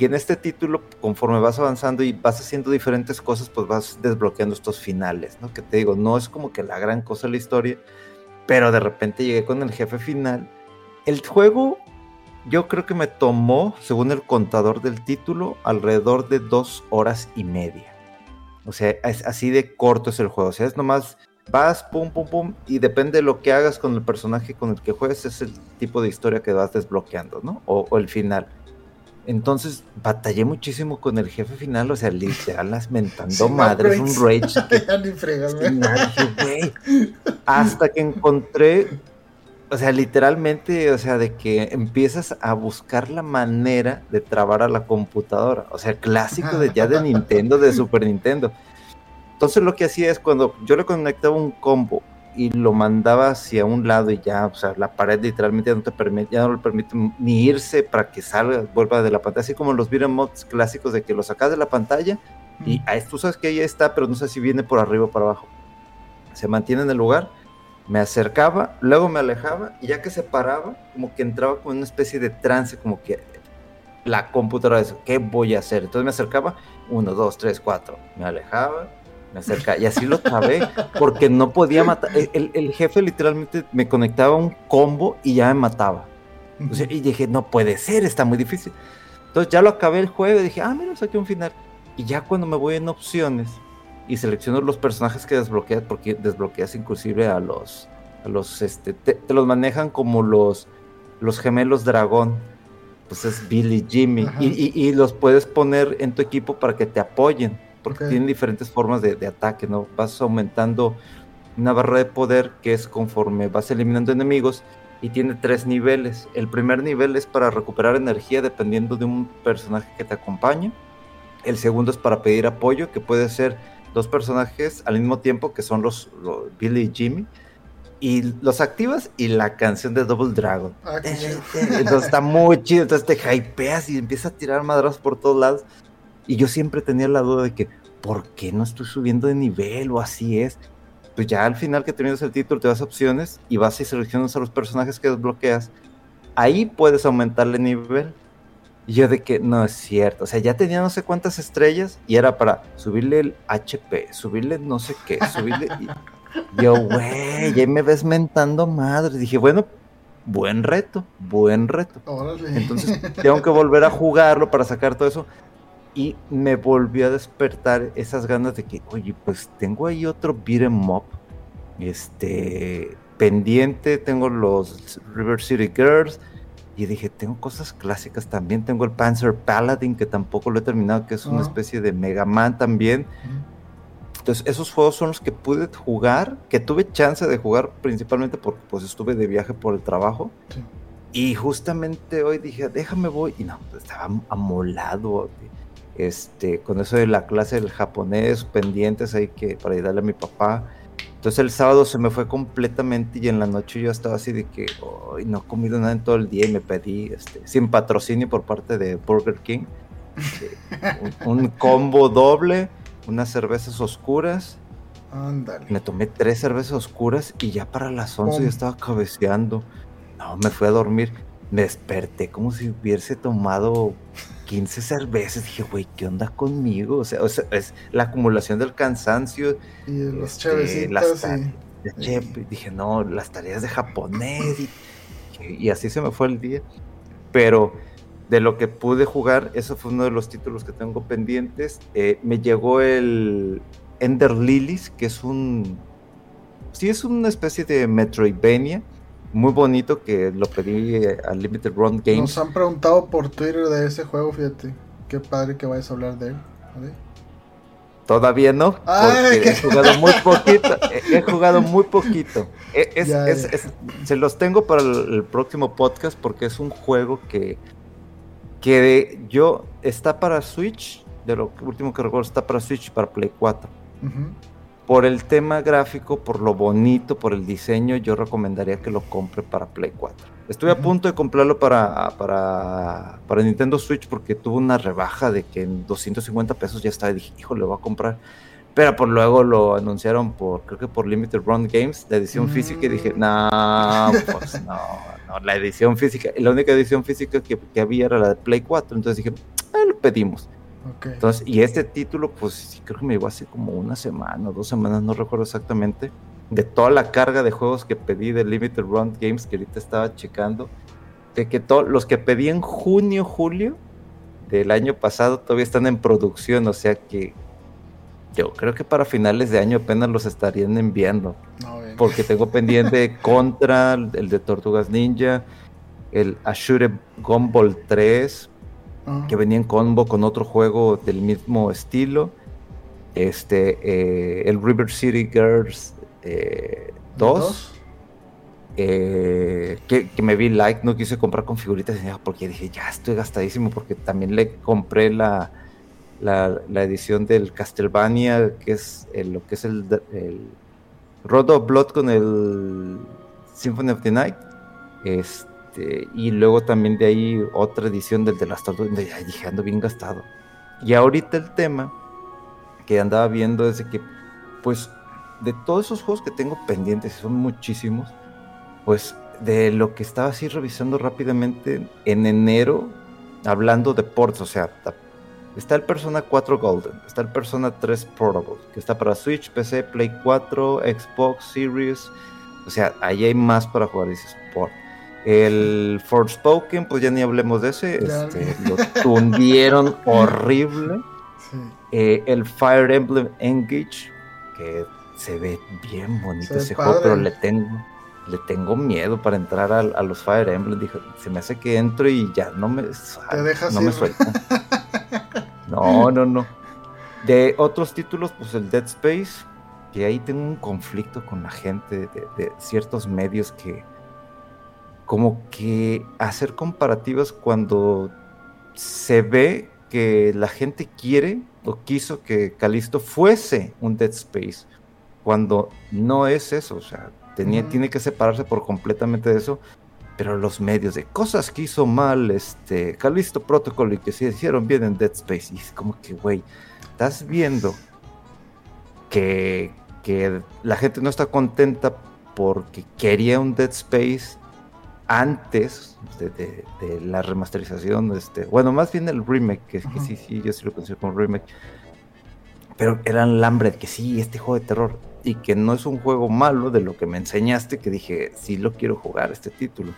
Y en este título, conforme vas avanzando y vas haciendo diferentes cosas, pues vas desbloqueando estos finales, ¿no? Que te digo, no es como que la gran cosa de la historia, pero de repente llegué con el jefe final. El juego, yo creo que me tomó, según el contador del título, alrededor de dos horas y media. O sea, es así de corto es el juego. O sea, es nomás vas, pum, pum, pum, y depende de lo que hagas con el personaje con el que juegues, es el tipo de historia que vas desbloqueando, ¿no? O, o el final. Entonces, batallé muchísimo con el jefe final, o sea, literal, las mentando Sin madres, un rage que fregas. Sí. Hasta que encontré, o sea, literalmente, o sea, de que empiezas a buscar la manera de trabar a la computadora. O sea, clásico de ya de Nintendo, de Super Nintendo. Entonces lo que hacía es cuando yo le conectaba un combo y lo mandaba hacia un lado y ya, o sea, la pared literalmente ya no te permite, ya no le permite ni irse para que salga, vuelva de la pantalla, así como los beat'em ups clásicos de que lo sacas de la pantalla y ahí tú sabes que ahí está, pero no sé si viene por arriba o por abajo. Se mantiene en el lugar, me acercaba, luego me alejaba y ya que se paraba, como que entraba con una especie de trance, como que la computadora dice, ¿qué voy a hacer? Entonces me acercaba, uno, dos, tres, cuatro, me alejaba, me acerca y así lo trabé porque no podía matar. El, el jefe literalmente me conectaba un combo y ya me mataba. O sea, y dije, no puede ser, está muy difícil. Entonces ya lo acabé el juego y dije, ah, mira, saqué un final. Y ya cuando me voy en opciones y selecciono los personajes que desbloqueas, porque desbloqueas inclusive a los, a los, este, te, te los manejan como los, los gemelos dragón. Pues es Billy, Jimmy. Y, y, y, los puedes poner en tu equipo para que te apoyen. Porque okay. tienen diferentes formas de, de, ataque, ¿no? Vas aumentando una barra de poder que es conforme vas eliminando enemigos y tiene tres niveles. El primer nivel es para recuperar energía dependiendo de un personaje que te acompañe. El segundo es para pedir apoyo, que puede ser dos personajes al mismo tiempo, que son los, los Billy y Jimmy. Y los activas y la canción de Double Dragon. Ah, entonces está muy chido. Entonces te hypeas y empiezas a tirar madrazos por todos lados. Y yo siempre tenía la duda de que, ¿por qué no estoy subiendo de nivel o así es? Pues ya al final que terminas el título te das opciones y vas y seleccionas a los personajes que desbloqueas. Ahí puedes aumentarle nivel. Y yo de que no es cierto. O sea, ya tenía no sé cuántas estrellas y era para subirle el HP, subirle no sé qué, subirle... Y yo, güey, ya me ves mentando madre. Dije, bueno, buen reto, buen reto. Órale. Entonces tengo que volver a jugarlo para sacar todo eso. Y me volvió a despertar esas ganas de que, oye, pues tengo ahí otro beat 'em up. Este, pendiente, tengo los River City Girls. Y dije, tengo cosas clásicas también. Tengo el Panzer Paladin, que tampoco lo he terminado, que es una Ah. especie de Mega Man también. Entonces, esos juegos son los que pude jugar, que tuve chance de jugar principalmente porque pues estuve de viaje por el trabajo. Sí. Y justamente hoy dije, déjame voy. Y no, pues, estaba amolado. Este, con eso de la clase del japonés, pendientes ahí que para ayudarle a mi papá. Entonces el sábado se me fue completamente y en la noche yo estaba así de que hoy no he comido nada en todo el día y me pedí, este, sin patrocinio por parte de Burger King, eh, un, un combo doble, unas cervezas oscuras. Ándale. Me tomé tres cervezas oscuras y ya para las 11 Pum. ya estaba cabeceando. No, me fui a dormir. Me desperté como si hubiese tomado 15 cervezas. Dije, güey, ¿qué onda conmigo? O sea, o sea, es la acumulación del cansancio. Y de los este, las y... de chep. Dije, no, las tareas de japonés. Y, y así se me fue el día. Pero de lo que pude jugar, eso fue uno de los títulos que tengo pendientes. Eh, me llegó el Ender Lilies, que es un. Sí, es una especie de Metroidvania. Muy bonito que lo pedí eh, a Limited Run Games. Nos han preguntado por Twitter de ese juego, fíjate. Qué padre que vayas a hablar de él. Todavía no, porque he jugado muy poquito. He, he jugado muy poquito. E- es- Ya, es- ya. es- se los tengo para el, el próximo podcast porque es un juego que, que yo está para Switch. De lo último que recuerdo, está para Switch para Play 4. Ujú. Por el tema gráfico, por lo bonito, por el diseño, yo recomendaría que lo compre para Play 4. Estuve a punto de comprarlo para, para, para Nintendo Switch porque tuvo una rebaja de que en 250 pesos ya estaba. Y dije, hijo, lo voy a comprar. Pero por luego lo anunciaron por, creo que por Limited Run Games, la edición Mm. física, y dije, no, pues no, no, la edición física. La única edición física que, que había era la de Play 4. Entonces dije, ah, lo pedimos. Entonces, y este título, pues creo que me llegó hace como una semana o dos semanas, no recuerdo exactamente, de toda la carga de juegos que pedí de Limited Run Games que ahorita estaba checando, de que todos los que pedí en junio, julio del año pasado todavía están en producción, o sea que yo creo que para finales de año apenas los estarían enviando, No, porque tengo pendiente Contra, el de Tortugas Ninja, el Ashure Gumball 3, Ah. que venía en combo con otro juego del mismo estilo. Este, eh, el River City Girls 2, eh, que, que me vi like, no quise comprar con figuritas porque dije, ya estoy gastadísimo, porque también le compré la, la, la edición del Castlevania, que es el- lo que es el, el Road of Blood con el Symphony of the Night. Este, y luego también de ahí otra edición del de las tortugas. y ay, dije, ando bien gastado. Y ahorita el tema que andaba viendo es que, pues, de todos esos juegos que tengo pendientes, son muchísimos, pues, de lo que estaba así revisando rápidamente en enero, hablando de ports, o sea, Está el Persona 4 Golden, está el Persona 3 Portable, que está para Switch, PC, Play 4, Xbox Series. O sea, ahí hay más para jugar, dices. El Forspoken, pues ya ni hablemos de ese, este, lo tundieron horrible. Eh, el Fire Emblem Engage, que se ve bien bonito ese juego, pero le tengo, le tengo miedo para entrar a, los Fire Emblem. Dije, se me hace que entro y ya no me, no me suelta. no, no, no. De otros títulos, pues el Dead Space, que ahí tengo un conflicto con la gente de ciertos medios que como que hacer comparativas cuando se ve que la gente quiere o quiso que Calisto fuese un Dead Space, cuando no es eso, o sea, tenía, tiene que separarse por completamente de eso, pero los medios de cosas que hizo mal este Calisto Protocol y que se hicieron bien en Dead Space, y es como que, güey, estás viendo que, que la gente no está contenta porque quería un Dead Space antes de, la remasterización, este, bueno, más bien el remake, que, que sí, sí, yo sí lo considero como remake, pero era el hambre de que sí, este juego de terror, y que no es un juego malo de lo que me enseñaste, que dije, sí lo quiero jugar, este título.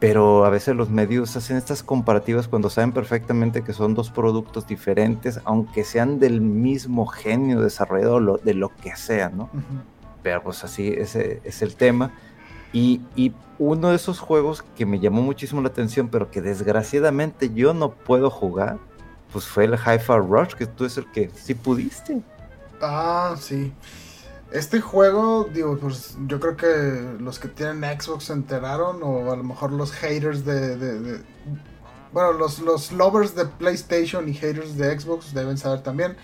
Pero a veces los medios hacen estas comparativas cuando saben perfectamente que son dos productos diferentes, aunque sean del mismo genio desarrollador, de lo que sea, ¿no? Pero pues así, ese es el tema. Y, uno de esos juegos que me llamó muchísimo la atención, pero que desgraciadamente yo no puedo jugar, pues fue el Hi-Fi Rush, que tú es el que sí pudiste. Ah, sí. Este juego, digo, pues yo creo que los que tienen Xbox se enteraron, o a lo mejor los haters de. bueno, los, los lovers de PlayStation y haters de Xbox deben saber también.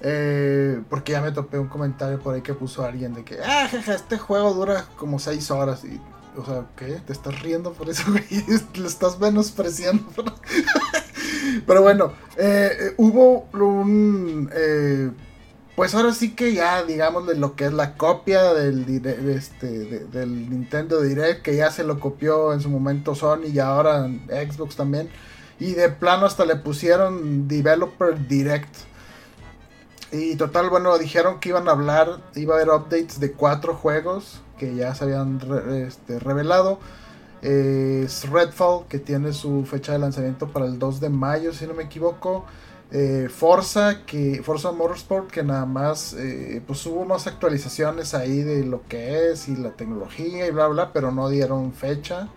Eh, porque ya me topé un comentario por ahí que puso alguien de que, ah, este juego dura como 6 horas. Y, o sea, ¿qué? ¿Te estás riendo por eso, güey? Lo estás menospreciando. Pero bueno, eh, eh, hubo un. pues ahora sí que ya, digamos, de lo que es la copia del, este, del Nintendo Direct, que ya se lo copió en su momento Sony y ahora Xbox también. Y de plano hasta le pusieron Developer Direct. Y total, bueno, dijeron que iban a hablar, iba a haber updates de cuatro juegos que ya se habían este, revelado. Redfall, que tiene su fecha de lanzamiento para el 2 de mayo, si no me equivoco. Eh, Forza, que, Forza Motorsport, que nada más, eh, pues hubo más actualizaciones ahí de lo que es y la tecnología y bla, bla, pero no dieron fecha.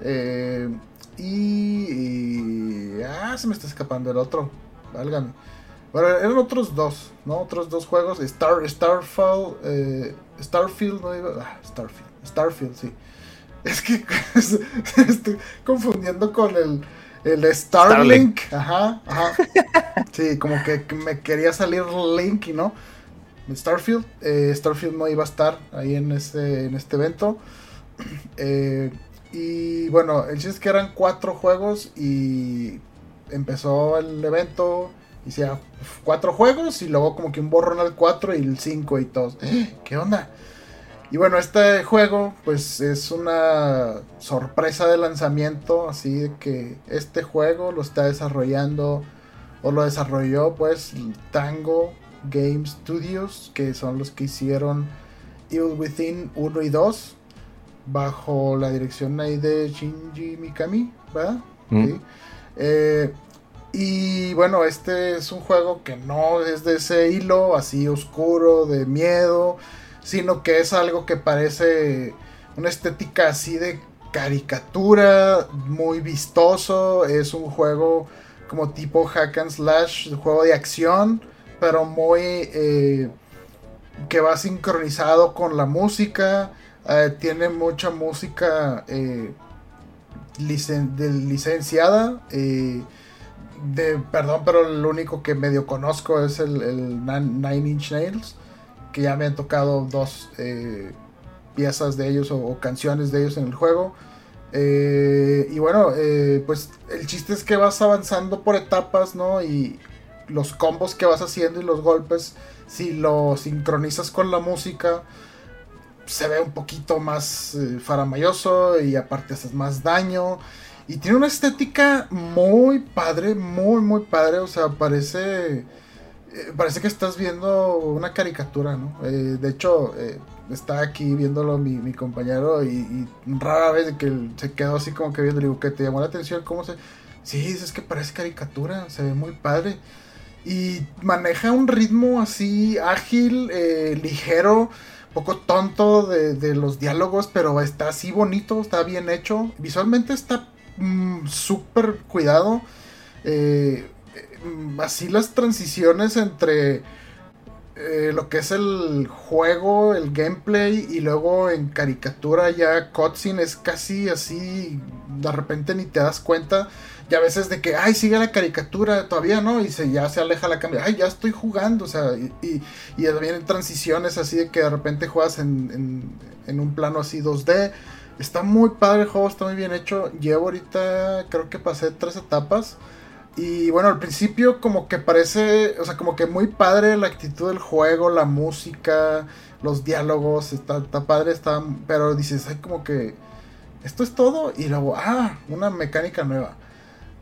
Eh, y, y, Ah, se me está escapando el otro. Válgame. Bueno, eran otros dos, ¿no? Otros dos juegos. Star, Starfall, eh, Starfield, no iba. Ah, Starfield. Starfield, sí. Es que estoy confundiendo con el, el Starlink. Ajá, ajá. Sí, como que me quería salir Link y no. Starfield. Eh, Starfield no iba a estar ahí en este, en este evento. Eh, y bueno, el chiste es que eran cuatro juegos y empezó el evento Hicieron cuatro juegos y luego como que un borrón al 4 y el 5 y todo. ¿Qué onda? Y bueno, este juego pues es una sorpresa de lanzamiento, así de que este juego lo está desarrollando o lo desarrolló pues Tango Game Studios, que son los que hicieron Evil Within 1 y 2, bajo la dirección ahí de Shinji Mikami, ¿verdad? Mm. ¿Sí? Eh, y bueno, este es un juego que no es de ese hilo así oscuro, de miedo, sino que es algo que parece una estética así de caricatura, muy vistoso. Es un juego como tipo hack and slash, juego de acción, pero muy eh, que va sincronizado con la música. Eh, tiene mucha música eh, licenciada de, perdón, pero lo único que medio conozco es el, Nine Inch Nails, que ya me han tocado dos eh, piezas de ellos o, canciones de ellos en el juego. Eh, y bueno, eh, pues el chiste es que vas avanzando por etapas, ¿no? Y los combos que vas haciendo y los golpes, si lo sincronizas con la música, se ve un poquito más faramayoso y aparte haces más daño. Y tiene una estética muy padre, muy, muy padre. O sea, parece. eh, parece que estás viendo una caricatura, ¿no? Eh, de hecho, eh, está aquí viéndolo mi, mi compañero y, rara vez que se quedó así como que viendo. Le digo, ¿qué te llamó la atención? ¿Cómo se.? Sí, es que parece caricatura, se ve muy padre. Y maneja un ritmo así ágil, eh, ligero poco tonto de los diálogos, pero está así bonito, está bien hecho. Visualmente está mm, súper cuidado. Eh, mm, así las transiciones entre eh, lo que es el juego, el gameplay y luego en caricatura ya cutscene es casi así, de repente ni te das cuenta. Y a veces de que, ay, sigue la caricatura, todavía no, y se, ya se aleja la cámara, ay, ya estoy jugando, o sea, y, vienen transiciones así de que de repente juegas en, en, en, un plano así 2D. Está muy padre el juego, está muy bien hecho. Llevo ahorita, creo que pasé tres etapas. Y bueno, al principio como que parece, o sea, como que muy padre la actitud del juego, la música, los diálogos, está, está padre, está, pero dices, ay, como que esto es todo. Y luego, ah, una mecánica nueva.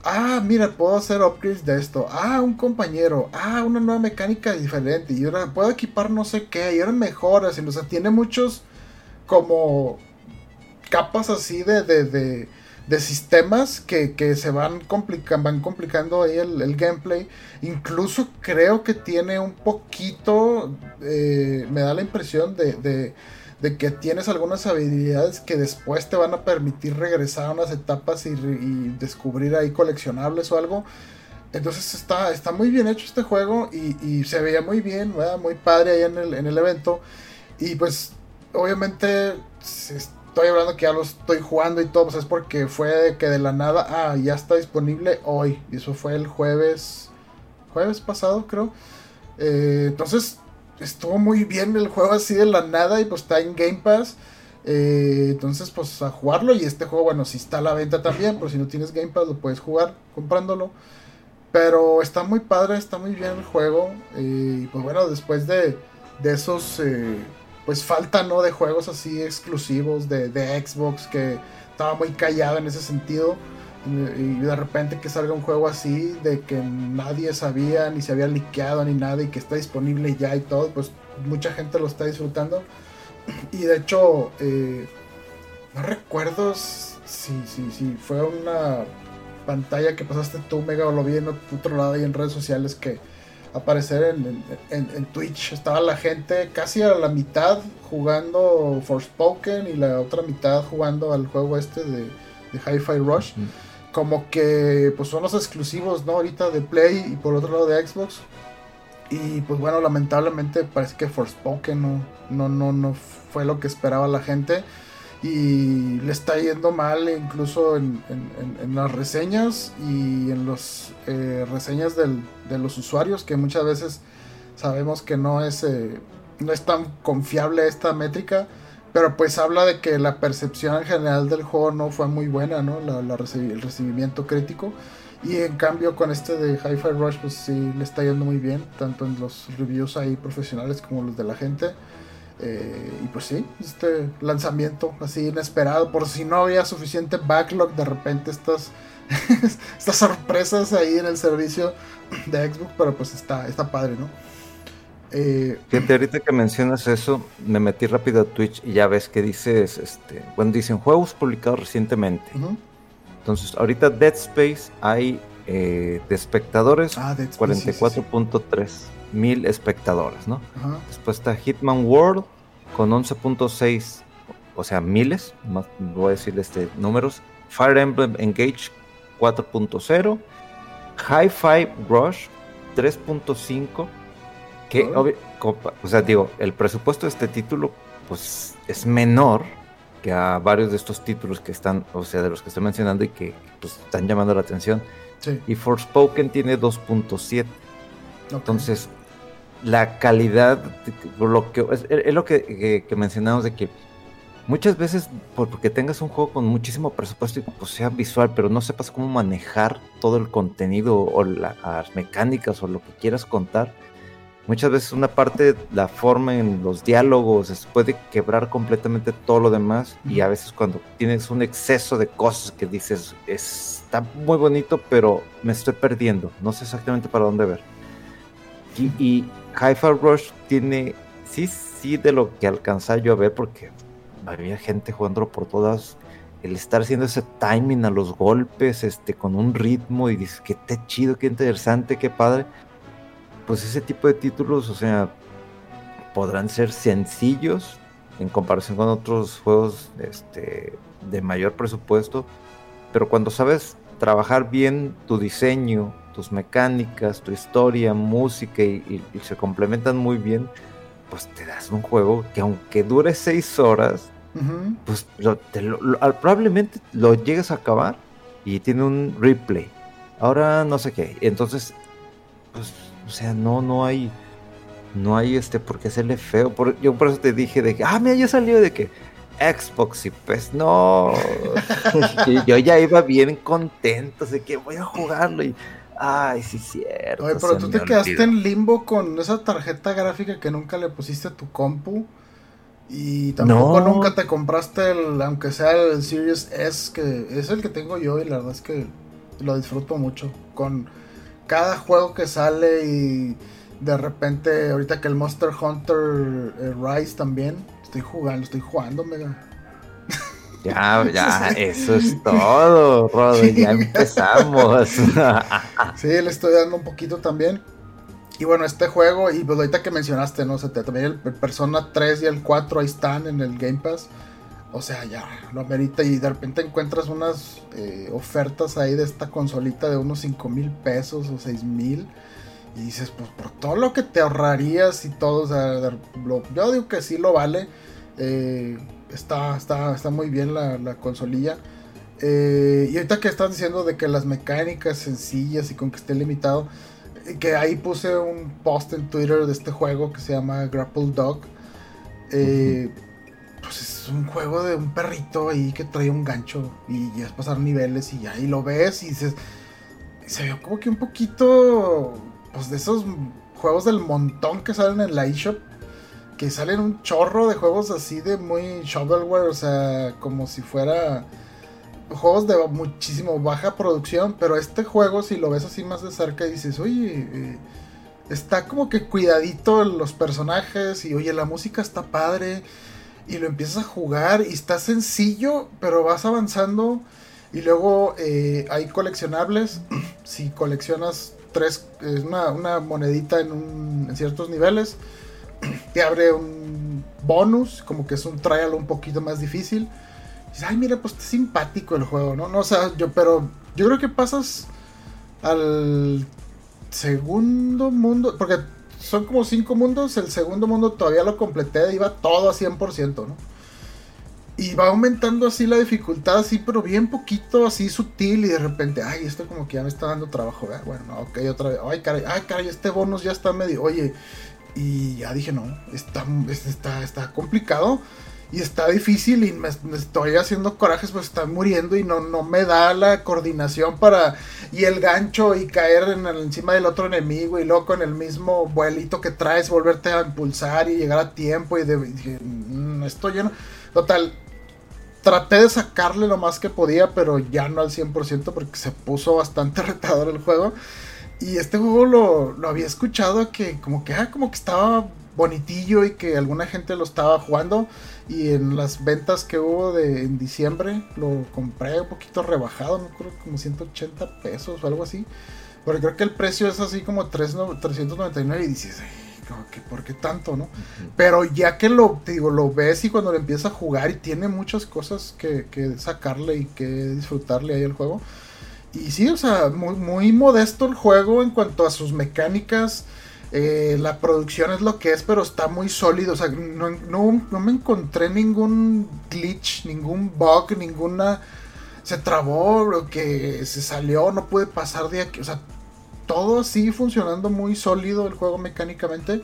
Ah, mira, puedo hacer upgrades de esto. Ah, un compañero. Ah, una nueva mecánica diferente. Y ahora puedo equipar no sé qué. Y ahora mejoras. Y, o sea, tiene muchos como capas así de, de, de, sistemas que, que, se van, complica van complicando ahí el, el, gameplay. Incluso creo que tiene un poquito, eh, me da la impresión de, de, que tienes algunas habilidades que después te van a permitir regresar a unas etapas y, descubrir ahí coleccionables o algo. Entonces está, está muy bien hecho este juego y, y se veía muy bien, muy padre ahí en el, en el evento. Y pues obviamente estoy hablando que ya lo estoy jugando y todo, pues es porque fue que de la nada, ah, ya está disponible hoy. Y eso fue el jueves, jueves pasado creo. Eh, entonces estuvo muy bien el juego así de la nada y pues está en Game Pass. Eh, entonces pues a jugarlo y este juego, bueno, si está a la venta también, pero si no tienes Game Pass lo puedes jugar comprándolo. Pero está muy padre, está muy bien el juego. Eh, y pues bueno, después de, de esos pues falta, ¿no? De juegos así exclusivos de, de, Xbox que estaba muy callado en ese sentido. Y, de repente que salga un juego así de que nadie sabía, ni se había liqueado ni nada y que está disponible ya y todo, pues mucha gente lo está disfrutando. Y de hecho, eh, no recuerdo si, si, si fue una pantalla que pasaste tú, Mega, o lo vi en otro lado y en redes sociales que aparecer en, en, en, Twitch. Estaba la gente casi a la mitad jugando Forspoken y la otra mitad jugando al juego este de, de Hi-Fi Rush. Uh -huh. Como que pues son los exclusivos, ¿no? Ahorita de Play y por otro lado de Xbox. Y pues bueno, lamentablemente parece que Forspoken no, no, no, no fue lo que esperaba la gente. Y le está yendo mal incluso en, en, en las reseñas y en las eh, reseñas del, de los usuarios, que muchas veces sabemos que no es, eh, no es tan confiable esta métrica. Pero pues habla de que la percepción en general del juego no fue muy buena, ¿no? La, la recibi el recibimiento crítico. Y en cambio con este de Hi-Fi Rush pues sí le está yendo muy bien, tanto en los reviews ahí profesionales como los de la gente. Eh, y pues sí, este lanzamiento así inesperado, por si no había suficiente backlog, de repente estas, estas sorpresas ahí en el servicio de Xbox, pero pues está, está padre, ¿no? Eh, Fíjate, ahorita que mencionas eso, me metí rápido a Twitch y ya ves que dices, este, bueno, dicen juegos publicados recientemente. Uh -huh. Entonces, ahorita Dead Space hay eh, de espectadores ah, 44.3 sí, sí. Mil espectadores, ¿no? Después está Hitman World con 11.6, o sea, miles, más, voy a decir este, números. Fire Emblem Engage 4.0, Hi-Fi Rush 3.5 que, oh. o sea, digo, el presupuesto de este título, pues, es menor que a varios de estos títulos que están, o sea, de los que estoy mencionando y que pues, están llamando la atención. Sí. Y Forspoken tiene 2.7. Okay. Entonces, la calidad, lo que, es, es lo que, que, que, mencionamos de que muchas veces, porque tengas un juego con muchísimo presupuesto y pues, sea visual, pero no sepas cómo manejar todo el contenido o la, las mecánicas o lo que quieras contar, muchas veces una parte, la forma en los diálogos, puede quebrar completamente todo lo demás y a veces cuando tienes un exceso de cosas que dices, está muy bonito, pero me estoy perdiendo, no sé exactamente para dónde ver. Y, y Hi-Fi Rush tiene, sí, sí, de lo que alcanza yo a ver, porque había gente jugándolo por todas el estar haciendo ese timing a los golpes, este, con un ritmo y dices, qué chido, qué interesante, qué padre pues ese tipo de títulos, o sea, podrán ser sencillos en comparación con otros juegos este, de mayor presupuesto, pero cuando sabes trabajar bien tu diseño, tus mecánicas, tu historia, música y, se complementan muy bien, pues te das un juego que aunque dure seis horas, pues probablemente lo llegues a acabar y tiene un replay. Ahora no sé qué. Entonces, pues o sea, no, no hay. No hay este por qué hacerle feo. Por, yo por eso te dije de que, ah, mira, ya salió de que Xbox y pues no. yo ya iba bien contento de que voy a jugarlo y. Ay, sí, cierto. Oye, pero tú te quedaste en limbo con esa tarjeta gráfica que nunca le pusiste a tu compu. Y tampoco nunca te compraste el, aunque sea el Series S, que es el que tengo yo y la verdad es que lo disfruto mucho. Con cada juego que sale y de repente, ahorita que el Monster Hunter eh, Rise también, estoy jugando, estoy jugando, mega. Ya, ya, eso es todo, Rodo, ya empezamos. sí, le estoy dando un poquito también. Y bueno, este juego, y pues ahorita que mencionaste, ¿no? O también el Persona 3 y el 4 ahí están en el Game Pass. O sea, ya lo amerita y de repente encuentras unas eh, ofertas ahí de esta consolita de unos 5 mil pesos o 6 mil. Y dices, pues por todo lo que te ahorrarías y todo, o sea, yo digo que sí lo vale. Eh, está, está, está muy bien la, consolilla. Eh, y ahorita que estás diciendo de que las mecánicas sencillas y con que esté limitado, que ahí puse un post en Twitter de este juego que se llama Grapple Dog. Eh, pues es un juego de un perrito ahí que trae un gancho y es pasar niveles y ahí lo ves y dices, se ve como que un poquito, pues de esos juegos del montón que salen en la eShop, que salen un chorro de juegos así de muy shovelware, o sea, como si fuera juegos de muchísimo baja producción, pero este juego si lo ves así más de cerca dices, oye, eh, está como que cuidadito los personajes y oye, la música está padre y lo empiezas a jugar y está sencillo, pero vas avanzando y luego eh, hay coleccionables. si coleccionas tres, es una, monedita en, ciertos niveles, te abre un bonus, como que es un trial un poquito más difícil. Dices, ay, mira, pues está simpático el juego, ¿no? No, o sea, yo, pero yo creo que pasas al segundo mundo, porque son como cinco mundos. El segundo mundo todavía lo completé, iba todo a 100%, ¿no? Y va aumentando así la dificultad, así, pero bien poquito, así sutil. Y de repente, ay, esto como que ya me está dando trabajo. ¿verdad? Bueno, ok, otra vez. Ay, caray, ay, caray, este bonus ya está medio. Oye, y ya dije, no, está, está, está complicado y está difícil y me, estoy haciendo corajes, pues está muriendo y no, no me da la coordinación para y el gancho y caer en encima del otro enemigo y luego con el mismo vuelito que traes volverte a impulsar y llegar a tiempo y, de, dije, mm, estoy lleno. Total, traté de sacarle lo más que podía, pero ya no al 100% porque se puso bastante retador el juego. Y este juego lo, lo había escuchado que como que, ah, como que estaba bonitillo y que alguna gente lo estaba jugando. Y en las ventas que hubo de en diciembre lo compré un poquito rebajado, no creo como 180 pesos o algo así. Porque creo que el precio es así como 399 y dices, como que ¿por qué tanto, no? Pero ya que lo, digo, lo ves y cuando lo empiezas a jugar y tiene muchas cosas que, que sacarle y que disfrutarle ahí el juego. Y sí, o sea, muy, muy modesto el juego en cuanto a sus mecánicas. Eh, la producción es lo que es, pero está muy sólido. O sea, no, me encontré ningún glitch, ningún bug, ninguna. Se trabó, lo que se salió, no pude pasar de aquí. O sea, todo así funcionando muy sólido el juego mecánicamente.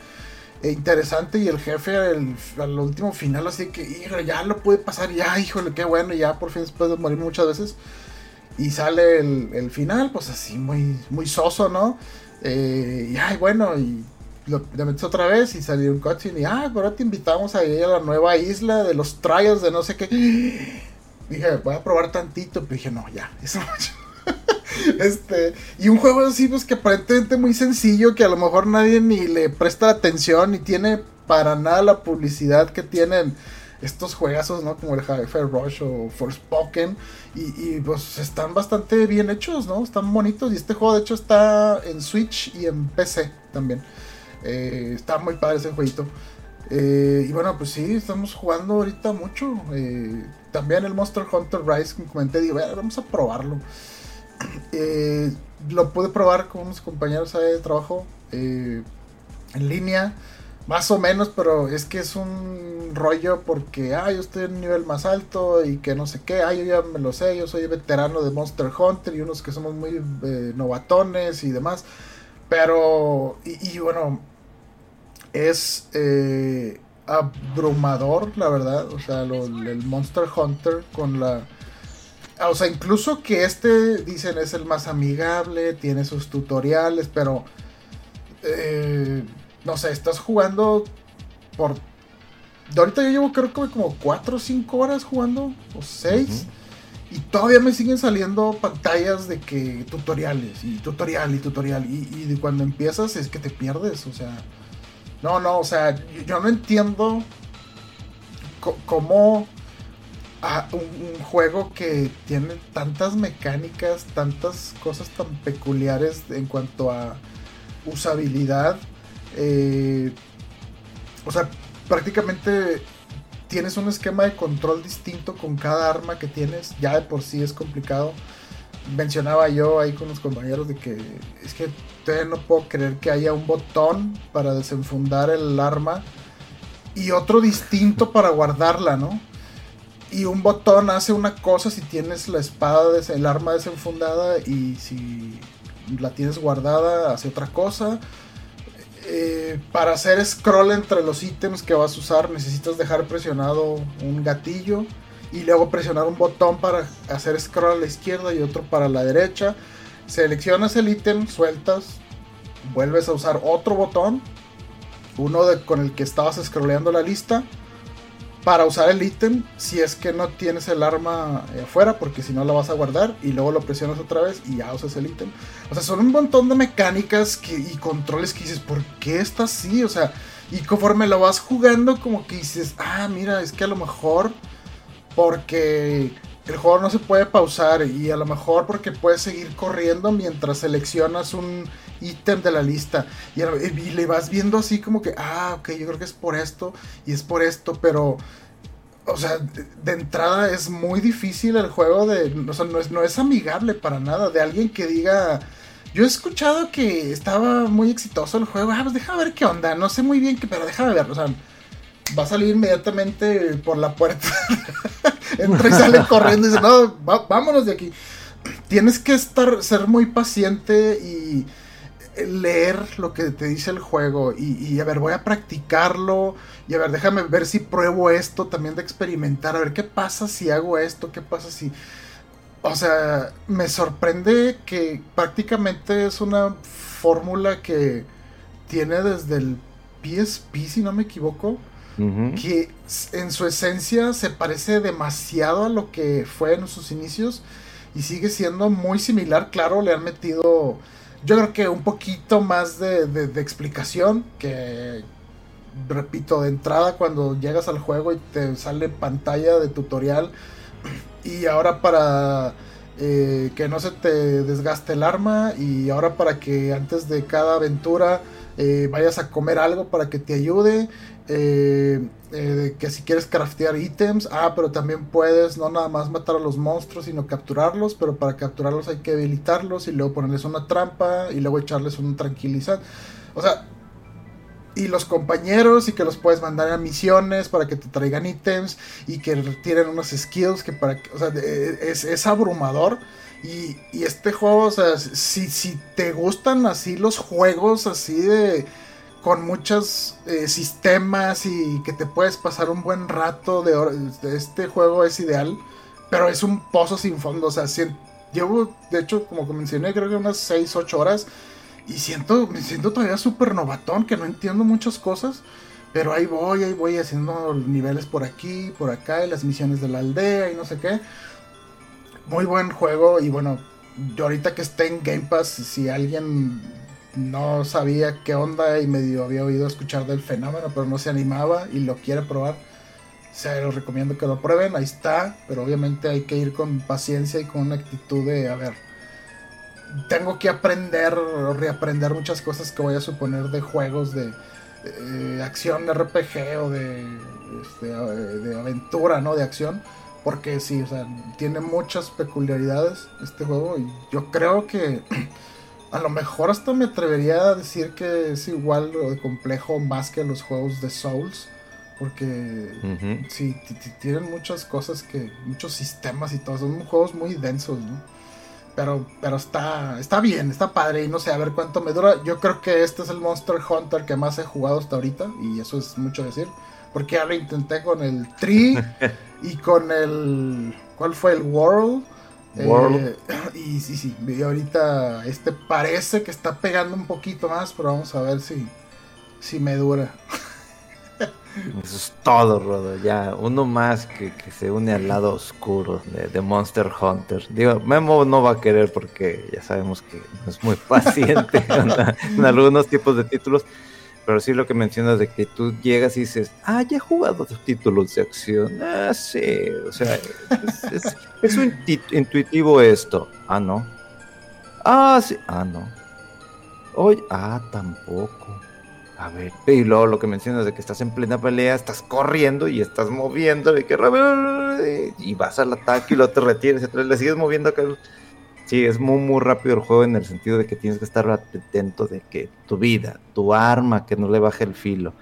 E interesante. Y el jefe al último final, así que, ya lo pude pasar, ya, híjole, qué bueno, ya por fin después de morir muchas veces. Y sale el, el final, pues así, muy, muy soso, ¿no? Eh, y ay, bueno, y lo, le metes otra vez y salió un cutscene y, ah, ahora te invitamos a ir a la nueva isla de los trials de no sé qué. Dije, voy a probar tantito, pero dije, no, ya, eso Este, y un juego así, pues que aparentemente muy sencillo, que a lo mejor nadie ni le presta atención, ni tiene para nada la publicidad que tienen estos juegazos, ¿no? Como el Hi-Fi Rush o Forspoken. Y, pues están bastante bien hechos, ¿no? Están bonitos. Y este juego, de hecho, está en Switch y en PC también. Eh, está muy padre ese jueguito. Eh, y bueno, pues sí, estamos jugando ahorita mucho. Eh, también el Monster Hunter Rise, como comenté, digo, vamos a probarlo. lo pude probar con unos compañeros de trabajo en línea. Más o menos, pero es que es un rollo porque, ah, yo estoy en un nivel más alto y que no sé qué, ah, yo ya me lo sé, yo soy veterano de Monster Hunter y unos que somos muy eh, novatones y demás. Pero, y, bueno, es eh, abrumador, la verdad, o sea, el Monster Hunter con la... O sea, incluso que este, dicen, es el más amigable, tiene sus tutoriales, pero... Eh, no sé, estás jugando por... De ahorita yo llevo creo que como 4 o 5 horas jugando, o 6. Y todavía me siguen saliendo pantallas de que tutoriales, y tutorial, y tutorial. Y, de cuando empiezas es que te pierdes, o sea... No, no, o sea, yo no entiendo cómo un, juego que tiene tantas mecánicas, tantas cosas tan peculiares en cuanto a usabilidad, eh, o sea, prácticamente tienes un esquema de control distinto con cada arma que tienes. Ya de por sí es complicado. Mencionaba yo ahí con los compañeros de que es que todavía no puedo creer que haya un botón para desenfundar el arma y otro distinto para guardarla, ¿no? Y un botón hace una cosa si tienes la espada, el arma desenfundada y si la tienes guardada hace otra cosa eh, para hacer scroll entre los ítems que vas a usar necesitas dejar presionado un gatillo y luego presionar un botón para hacer scroll a la izquierda y otro para la derecha. Seleccionas el ítem, sueltas, vuelves a usar otro botón, uno con el que estabas scrolleando la lista para usar el ítem si es que no tienes el arma eh, afuera, porque si no la vas a guardar y luego lo presionas otra vez y ya usas el ítem. O sea, son un montón de mecánicas y controles que dices, ¿por qué está así? O sea, y conforme lo vas jugando, como que dices, ah, mira, es que a lo mejor porque el juego no se puede pausar y a lo mejor porque puedes seguir corriendo mientras seleccionas un ítem de la lista y, le vas viendo así como que, ah, ok, yo creo que es por esto y es por esto, pero, o sea, de, entrada es muy difícil el juego de, o sea, no es, no es amigable para nada, de alguien que diga... Yo he escuchado que estaba muy exitoso el juego. Ah, pues déjame ver qué onda. No sé muy bien qué, pero déjame ver. O sea, va a salir inmediatamente por la puerta. Entra y sale corriendo y dice, no, vámonos de aquí. Tienes que estar, ser muy paciente y leer lo que te dice el juego y, a ver, voy a practicarlo y a ver, déjame ver si pruebo esto también de experimentar, a ver qué pasa si hago esto, qué pasa si... O sea, me sorprende que prácticamente es una fórmula que tiene desde el PSP, si no me equivoco, que en su esencia se parece demasiado a lo que fue en sus inicios y sigue siendo muy similar, claro, le han metido yo creo que un poquito más de, explicación que, repito, de entrada cuando llegas al juego y te sale pantalla de tutorial. Y ahora para eh, que no se te desgaste el arma y ahora para que antes de cada aventura eh, vayas a comer algo para que te ayude eh, que si quieres craftear ítems, ah, pero también puedes no nada más matar a los monstruos, sino capturarlos, pero para capturarlos hay que habilitarlos y luego ponerles una trampa y luego echarles un tranquilizante. O sea, y los compañeros y que los puedes mandar a misiones para que te traigan ítems y que tienen unos skills que para o sea, es, es abrumador. Y, y, este juego, o sea, si, si te gustan así los juegos así de con muchos eh, sistemas y que te puedes pasar un buen rato de, este juego es ideal, pero es un pozo sin fondo, o sea, llevo de hecho como mencioné creo que unas 6, 8 horas y siento, me siento todavía súper novatón, que no entiendo muchas cosas. Pero ahí voy, ahí voy haciendo niveles por aquí, por acá, y las misiones de la aldea y no sé qué. Muy buen juego y bueno, yo ahorita que esté en Game Pass, si alguien no sabía qué onda y medio había oído escuchar del fenómeno, pero no se animaba y lo quiere probar, se los recomiendo que lo prueben, ahí está, pero obviamente hay que ir con paciencia y con una actitud de, a ver, tengo que aprender o reaprender muchas cosas que voy a suponer de juegos de eh, acción RPG o de, este, de aventura, ¿no? De acción. Porque sí, o sea, tiene muchas peculiaridades este juego y yo creo que a lo mejor hasta me atrevería a decir que es igual o de complejo más que los juegos de Souls. Porque sí, tienen muchas cosas que, muchos sistemas y todo, son juegos muy densos, ¿no? Pero, pero está, está bien, está padre y no sé, a ver cuánto me dura. Yo creo que este es el Monster Hunter que más he jugado hasta ahorita y eso es mucho decir. Porque ya lo intenté con el Tree y con el... ¿Cuál fue? El World. Eh, y sí, sí, y ahorita este parece que está pegando un poquito más, pero vamos a ver si, si me dura. Eso es todo, Rodo. Ya, uno más que, se une al lado oscuro de, Monster Hunter. Digo, Memo no va a querer porque ya sabemos que es muy paciente en, algunos tipos de títulos. Pero sí lo que mencionas de que tú llegas y dices, ah, ya he jugado títulos de acción. Ah, sí. O sea, es, es intuitivo esto. Ah, no. Ah, sí. Ah, no. Oye, ah, tampoco. A ver, y luego lo que mencionas de que estás en plena pelea, estás corriendo y estás moviendo y que y vas al ataque y luego te retiras y le sigues moviendo acá. Sí, es muy muy rápido el juego en el sentido de que tienes que estar atento de que tu vida, tu arma, que no le baje el filo,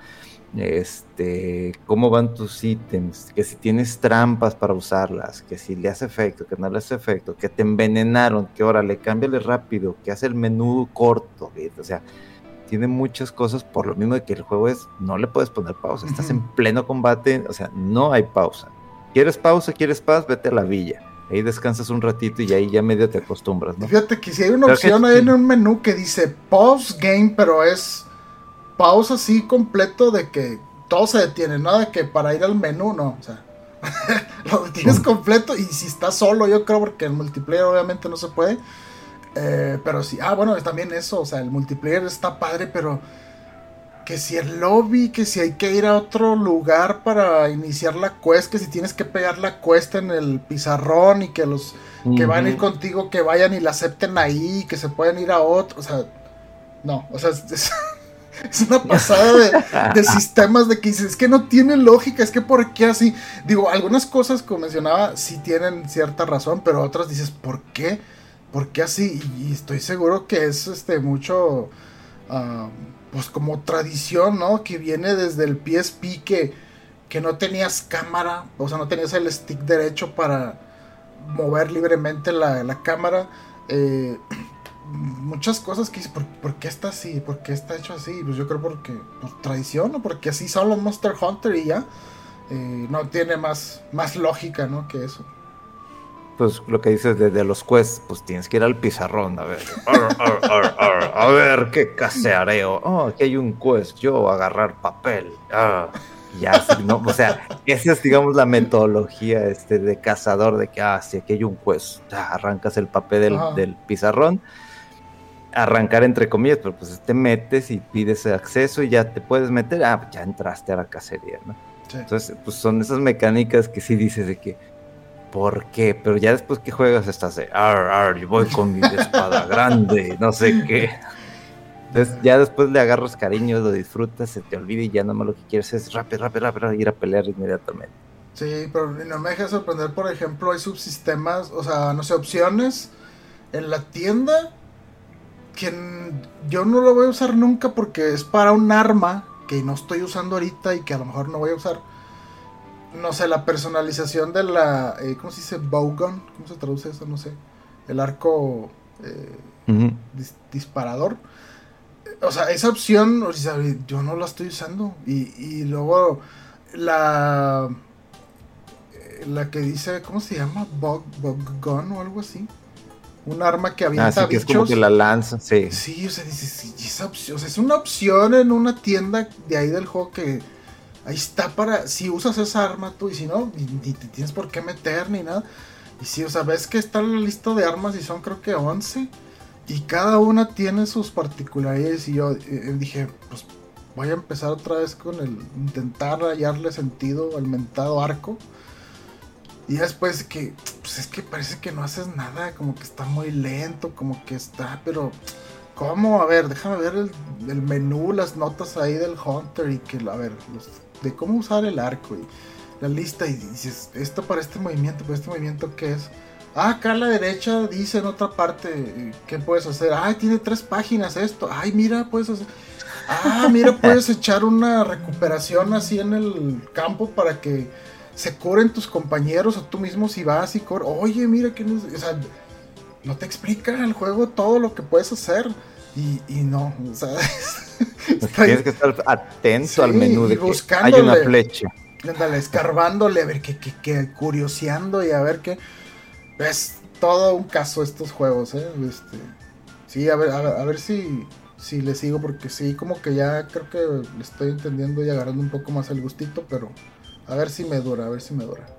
este, cómo van tus ítems, que si tienes trampas para usarlas, que si le hace efecto, que no le hace efecto, que te envenenaron, que ahora le cámbiale rápido, que hace el menú corto, o sea, tiene muchas cosas por lo mismo de que el juego es, no le puedes poner pausa, estás en pleno combate, o sea, no hay pausa. ¿Quieres pausa? ¿Quieres paz? Vete a la villa. Ahí descansas un ratito y ahí ya medio te acostumbras, ¿no? Fíjate que si hay una opción ahí en un menú que dice pause game, pero es pausa así completo de que todo se detiene, nada que para ir al menú, no, o sea, lo detienes mm. completo y si estás solo, yo creo, porque el multiplayer obviamente no se puede, eh, pero sí, ah, bueno, también eso, o sea, el multiplayer está padre, pero que si el lobby, que si hay que ir a otro lugar para iniciar la quest, que si tienes que pegar la quest en el pizarrón y que los que van a ir contigo que vayan y la acepten ahí, que se pueden ir a otro, o sea, no, o sea, es, una pasada de, sistemas de que dices, es que no tiene lógica, es que por qué así, digo, algunas cosas como mencionaba sí tienen cierta razón, pero otras dices, ¿por qué? ¿Por qué así? Y estoy seguro que es este mucho, ah, pues como tradición, ¿no? Que viene desde el PSP que, que no tenías cámara, o sea, no tenías el stick derecho para mover libremente la, cámara. Eh, muchas cosas que dices, ¿por, qué está así? ¿Por qué está hecho así? Pues yo creo porque por tradición, ¿no? Porque así son los Monster Hunter y ya. Eh, no tiene más, más lógica, ¿no? Que eso pues lo que dices de, los quests, pues tienes que ir al pizarrón, a ver, a ver qué caseareo, oh, aquí hay un quest, yo agarrar papel, ah, ya, ¿no? o sea, esa es, digamos, la metodología este, de cazador, de que, ah, si aquí hay un quest, arrancas el papel del, pizarrón, arrancar entre comillas, pero pues te metes y pides acceso y ya te puedes meter, ah, ya entraste a la cacería, ¿no? Entonces, pues son esas mecánicas que sí dices de que, ¿por qué? Pero ya después que juegas estás de, ar, ar, yo voy con mi espada grande, no sé qué. Entonces ya después le agarras cariño, lo disfrutas, se te olvida y ya más lo que quieres es rápido, rápido, rápido, ir a pelear inmediatamente. Sí, pero no me deja sorprender, por ejemplo, hay subsistemas, o sea, no sé, opciones en la tienda que yo no lo voy a usar nunca porque es para un arma que no estoy usando ahorita y que a lo mejor no voy a usar no sé, la personalización de la, eh, ¿cómo se dice? Bowgun, ¿cómo se traduce eso? No sé. El arco eh, disparador. O sea, esa opción, yo no la estoy usando. Y, y luego la, eh, la que dice, ¿cómo se llama? Bug, Gun o algo así. un arma que Ah, avienta sí, que es como bichos. que la lanza, sí. Sí, o sea, dices, sí, esa opción, o sea, es una opción en una tienda de ahí del juego que ahí está para, si usas esa arma tú y si no, ni, te tienes por qué meter ni nada. Y sí, o sea, ves que está la lista de armas y son creo que 11 y cada una tiene sus particularidades y yo eh, dije, pues voy a empezar otra vez con el intentar hallarle sentido al mentado arco. Y después que, pues es que parece que no haces nada, como que está muy lento, como que está, pero ¿cómo? A ver, déjame ver el, el menú, las notas ahí del Hunter y que, a ver, los- de cómo usar el arco y la lista y dices, esto para este movimiento, para este movimiento, ¿qué es? Ah, acá a la derecha dice en otra parte eh, qué puedes hacer. Ay, tiene tres páginas esto. Ay, mira, puedes hacer. Ah, mira, puedes echar una recuperación así en el campo para que se curen tus compañeros o tú mismo si vas y corres. Oye, mira que no, o sea, no te explica el juego todo lo que puedes hacer. Y, y no, o sea, ahí, Tienes que estar atento Sí, al menú de que hay una flecha. ándale, escarbándole, a ver qué, qué, qué, curioseando y a ver qué. Es todo un caso estos juegos, ¿eh? Este, sí, a ver, a ver, a ver si, si le sigo, porque sí, como que ya creo que le estoy entendiendo y agarrando un poco más el gustito, pero a ver si me dura, a ver si me dura.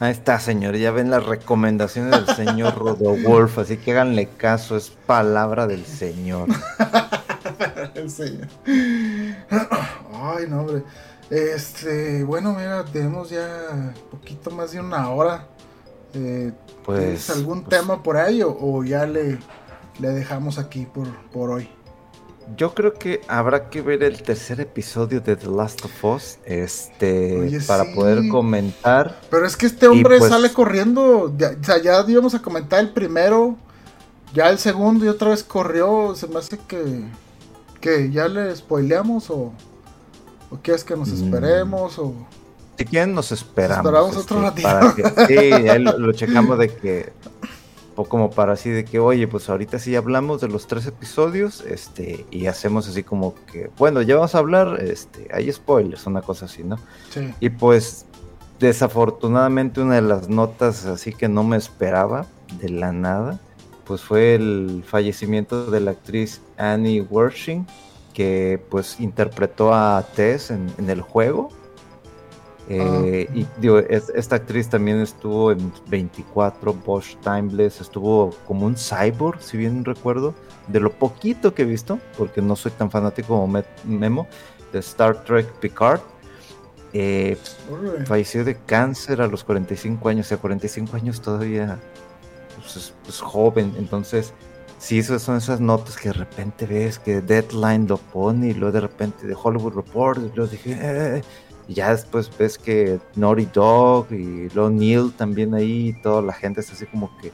Ahí está, señor. Ya ven las recomendaciones del señor Rodowolf, así que háganle caso, es palabra del señor. El señor. Ay, no, hombre. Este, bueno, mira, tenemos ya poquito más de una hora. Eh, Pues, ¿Tienes algún pues, tema por ahí o, o ya le, le dejamos aquí por, por hoy? Yo creo que habrá que ver el tercer episodio de The Last of Us, este, Oye, para sí. poder comentar. Pero es que este hombre pues- sale corriendo. ya- o sea, ya íbamos a comentar el primero, ya el segundo y otra vez corrió. Se me hace que, que ya le spoileamos o, o quieres que nos Mm. esperemos o... Si quieren nos esperamos. Esperamos otro ratito. para que- sí, lo, lo checamos de que, como para así de que, oye, pues ahorita sí hablamos de los tres episodios, este, y hacemos así como que, bueno, ya vamos a hablar, este, hay spoilers, una cosa así, ¿no? Sí. Y pues, desafortunadamente una de las notas así que no me esperaba, de la nada, pues fue el fallecimiento de la actriz Annie Wershing, que pues interpretó a Tess en, en el juego. Eh, Ah. y digo, es- esta actriz también estuvo en 24, Bosch Timeless, estuvo como un cyborg, si bien recuerdo, de lo poquito que he visto, porque no soy tan fanático como Me- Memo, de Star Trek Picard. Eh, falleció de cáncer a los 45 años, o sea, 45 años todavía pues, es, es joven, entonces sí, esas son esas notas que de repente ves que Deadline lo pone y luego de repente de Hollywood Report y luego dije, "Eh", y ya después ves que Naughty Dog y luego Neil también ahí, toda la gente es así como que,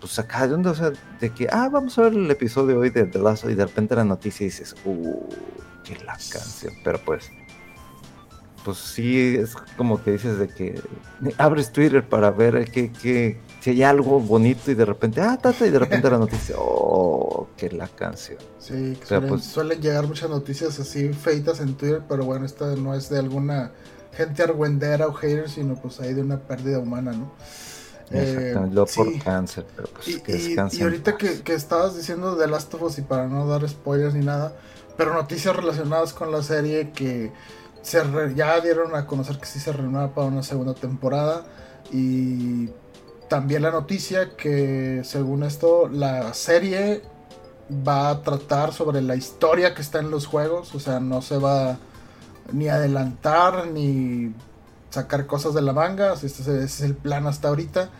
pues acá de onda, o sea, de que, ah, vamos a ver el episodio hoy de The Last y de repente la noticia y dices, uh, que la canción, pero pues pues sí, es como que dices de que abres Twitter para ver que, que, si hay algo bonito y de repente, ah, tata, y de repente la noticia, oh, que la canción. Sí, que O sea, suelen, pues- suelen llegar muchas noticias así feitas en Twitter, pero bueno, esta no es de alguna gente argüendera o hater, sino pues ahí de una pérdida humana, ¿no? Eh, Exactamente, luego por sí. cáncer, pero pues Y, que descansen. y ahorita que, que estabas diciendo de Last of Us y para no dar spoilers ni nada, pero noticias relacionadas con la serie que se re- ya dieron a conocer que sí se renueva para una segunda temporada y también la noticia que según esto la serie va a tratar sobre la historia que está en los juegos, o sea, no se va ni adelantar ni sacar cosas de la manga, este es, ese es el plan hasta ahorita.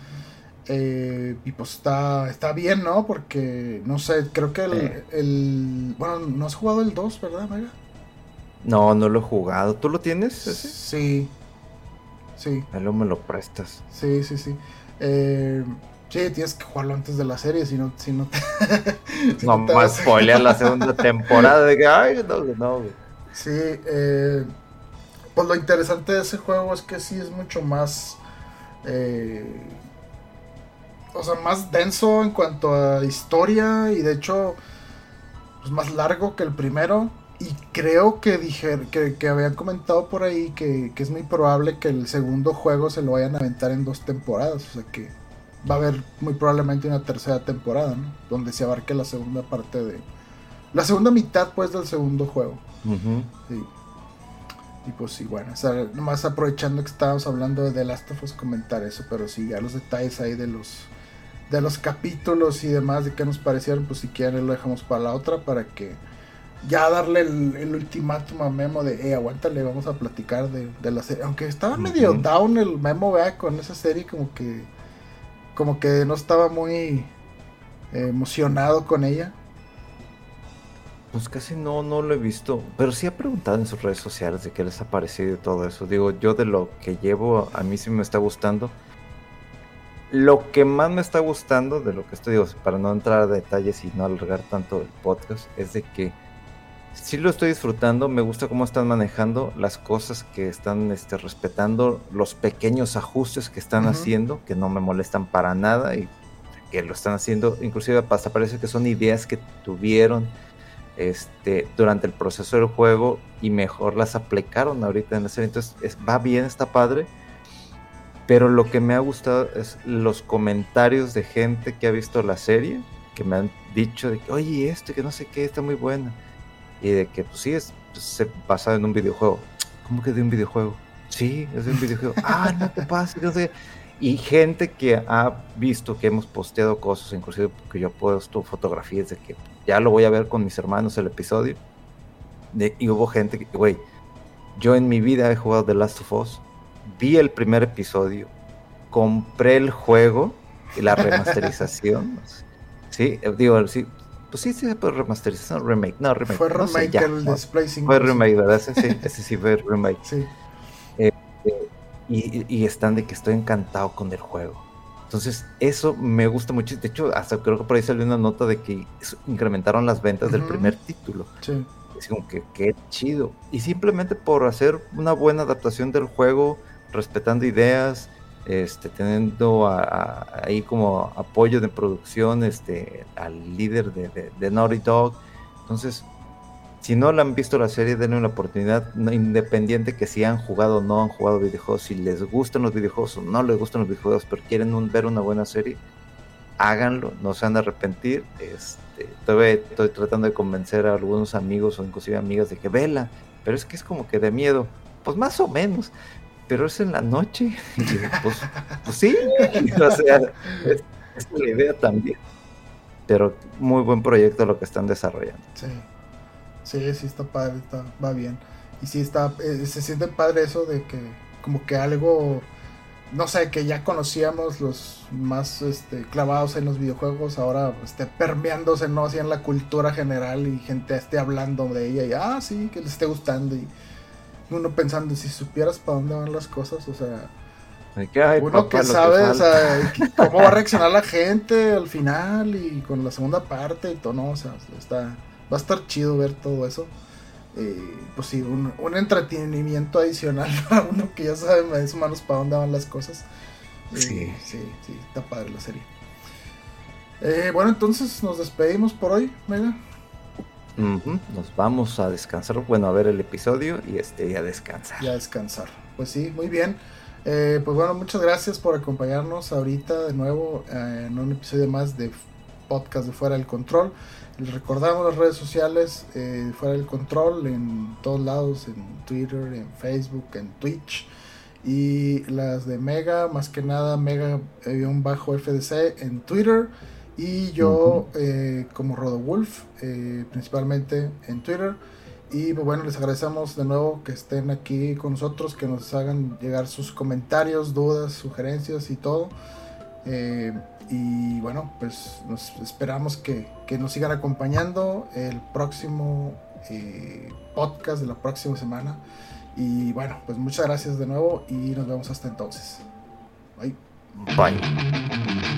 Eh, y pues está, está bien, ¿no? Porque, no sé, creo que el, Bueno, no has jugado el 2, ¿verdad, Mega? No, no lo he jugado. ¿Tú lo tienes? ese? Sí. Sí, Ahí luego me lo prestas. sí, sí, sí. Eh, sí, tienes que jugarlo antes de la serie, si no, si no te... si No te más spoiler la segunda temporada de que, ay, no, no, güey. Sí, eh, pues lo interesante de ese juego es que sí es mucho más, eh, o sea, más denso en cuanto a historia y de hecho, pues más largo que el primero. Y creo que, dije, que, que habían comentado por ahí que, que es muy probable que el segundo juego se lo vayan a aventar en dos temporadas. O sea que va a haber muy probablemente una tercera temporada, ¿no? Donde se abarque la segunda parte de... La segunda mitad, pues, del segundo juego. Sí. Y pues sí, bueno, o sea, nomás aprovechando que estábamos hablando de The Last of Us, comentar eso, pero sí, ya los detalles ahí de los de los capítulos y demás, de qué nos parecieron, pues si quieren lo dejamos para la otra, para que ya darle el, ultimátum a Memo de, eh, aguántale, vamos a platicar de, la serie. Aunque estaba medio down el Memo, vea, con esa serie, como que, como que no estaba muy eh, emocionado con ella. Pues casi no, no lo he visto, pero sí ha preguntado en sus redes sociales de qué les ha parecido y todo eso. Digo, yo de lo que llevo, a mí sí me está gustando. Lo que más me está gustando de lo que estoy, digo, para no entrar a detalles y no alargar tanto el podcast, es de que sí lo estoy disfrutando, me gusta cómo están manejando las cosas que están este, respetando, los pequeños ajustes que están haciendo, que no me molestan para nada y que lo están haciendo, inclusive hasta parece que son ideas que tuvieron este, durante el proceso del juego y mejor las aplicaron ahorita en la serie, entonces va bien, está padre. Pero lo que me ha gustado es los comentarios de gente que ha visto la serie, que me han dicho de que, oye, esto, que no sé qué, está muy buena y de que pues sí es pues, basado en un videojuego. ¿Cómo que de un videojuego? Sí, es de un videojuego. ah, no te pases, no sé. Y gente que ha visto que hemos posteado cosas, inclusive que yo he puesto fotografías de que ya lo voy a ver con mis hermanos el episodio. De, y hubo gente que, güey, yo en mi vida he jugado The Last of Us, vi el primer episodio, compré el juego y la remasterización. sí, digo, sí, pues sí, sí, fue remasterizar, remake. No, remake. Fue remake el Displacing. Fue remake, ¿verdad? Ese sí, ese sí fue remake. Sí. Eh, y, y, están de que estoy encantado con el juego. Entonces, eso me gusta mucho. De hecho, hasta creo que por ahí salió una nota de que incrementaron las ventas del primer título. Sí. Es como que qué chido. Y simplemente por hacer una buena adaptación del juego, respetando ideas, este, teniendo ahí como apoyo de producción este, al líder de, de, Naughty Dog. Entonces, si no la han visto la serie, denle una oportunidad, independiente que si han jugado o no han jugado videojuegos, si les gustan los videojuegos o no les gustan los videojuegos, pero quieren ver una buena serie, háganlo, no se van a arrepentir. Este, todavía estoy tratando de convencer a algunos amigos o inclusive amigas de que vela, pero es que es como que de miedo. Pues más o menos pero es en la noche. pues, pues, sí, o sea, es, la idea también. Pero muy buen proyecto lo que están desarrollando. Sí, sí, sí está padre, está, va bien. Y sí está, eh, se siente padre eso de que como que algo, no sé, que ya conocíamos los más este, clavados en los videojuegos, ahora esté permeándose, ¿no? Así en la cultura general y gente esté hablando de ella y, ah, sí, que les esté gustando y uno pensando, si supieras para dónde van las cosas, o sea, uno que sabe, o sea, cómo va a reaccionar la gente al final y con la segunda parte y todo, no, o sea, está, va a estar chido ver todo eso. Eh, pues sí, un, entretenimiento adicional para uno que ya sabe más o menos para dónde van las cosas. Eh, sí. sí, sí, está padre la serie. Eh, bueno, entonces nos despedimos por hoy, Mega. Nos vamos a descansar, bueno, a ver el episodio y este, a descansar. Y a descansar. Pues sí, muy bien. Eh, pues bueno, muchas gracias por acompañarnos ahorita de nuevo eh, en un episodio más de podcast de Fuera del Control. Les recordamos las redes sociales eh, Fuera del Control en todos lados, en Twitter, en Facebook, en Twitch. Y las de Mega, más que nada Mega-FDC en Twitter. Y yo eh, como Rodowulf, eh, principalmente en Twitter. Y pues, bueno, les agradecemos de nuevo que estén aquí con nosotros, que nos hagan llegar sus comentarios, dudas, sugerencias y todo. Eh, y bueno, pues nos esperamos que, que, nos sigan acompañando el próximo podcast de la próxima semana. Y bueno, pues muchas gracias de nuevo y nos vemos hasta entonces. Bye. Bye.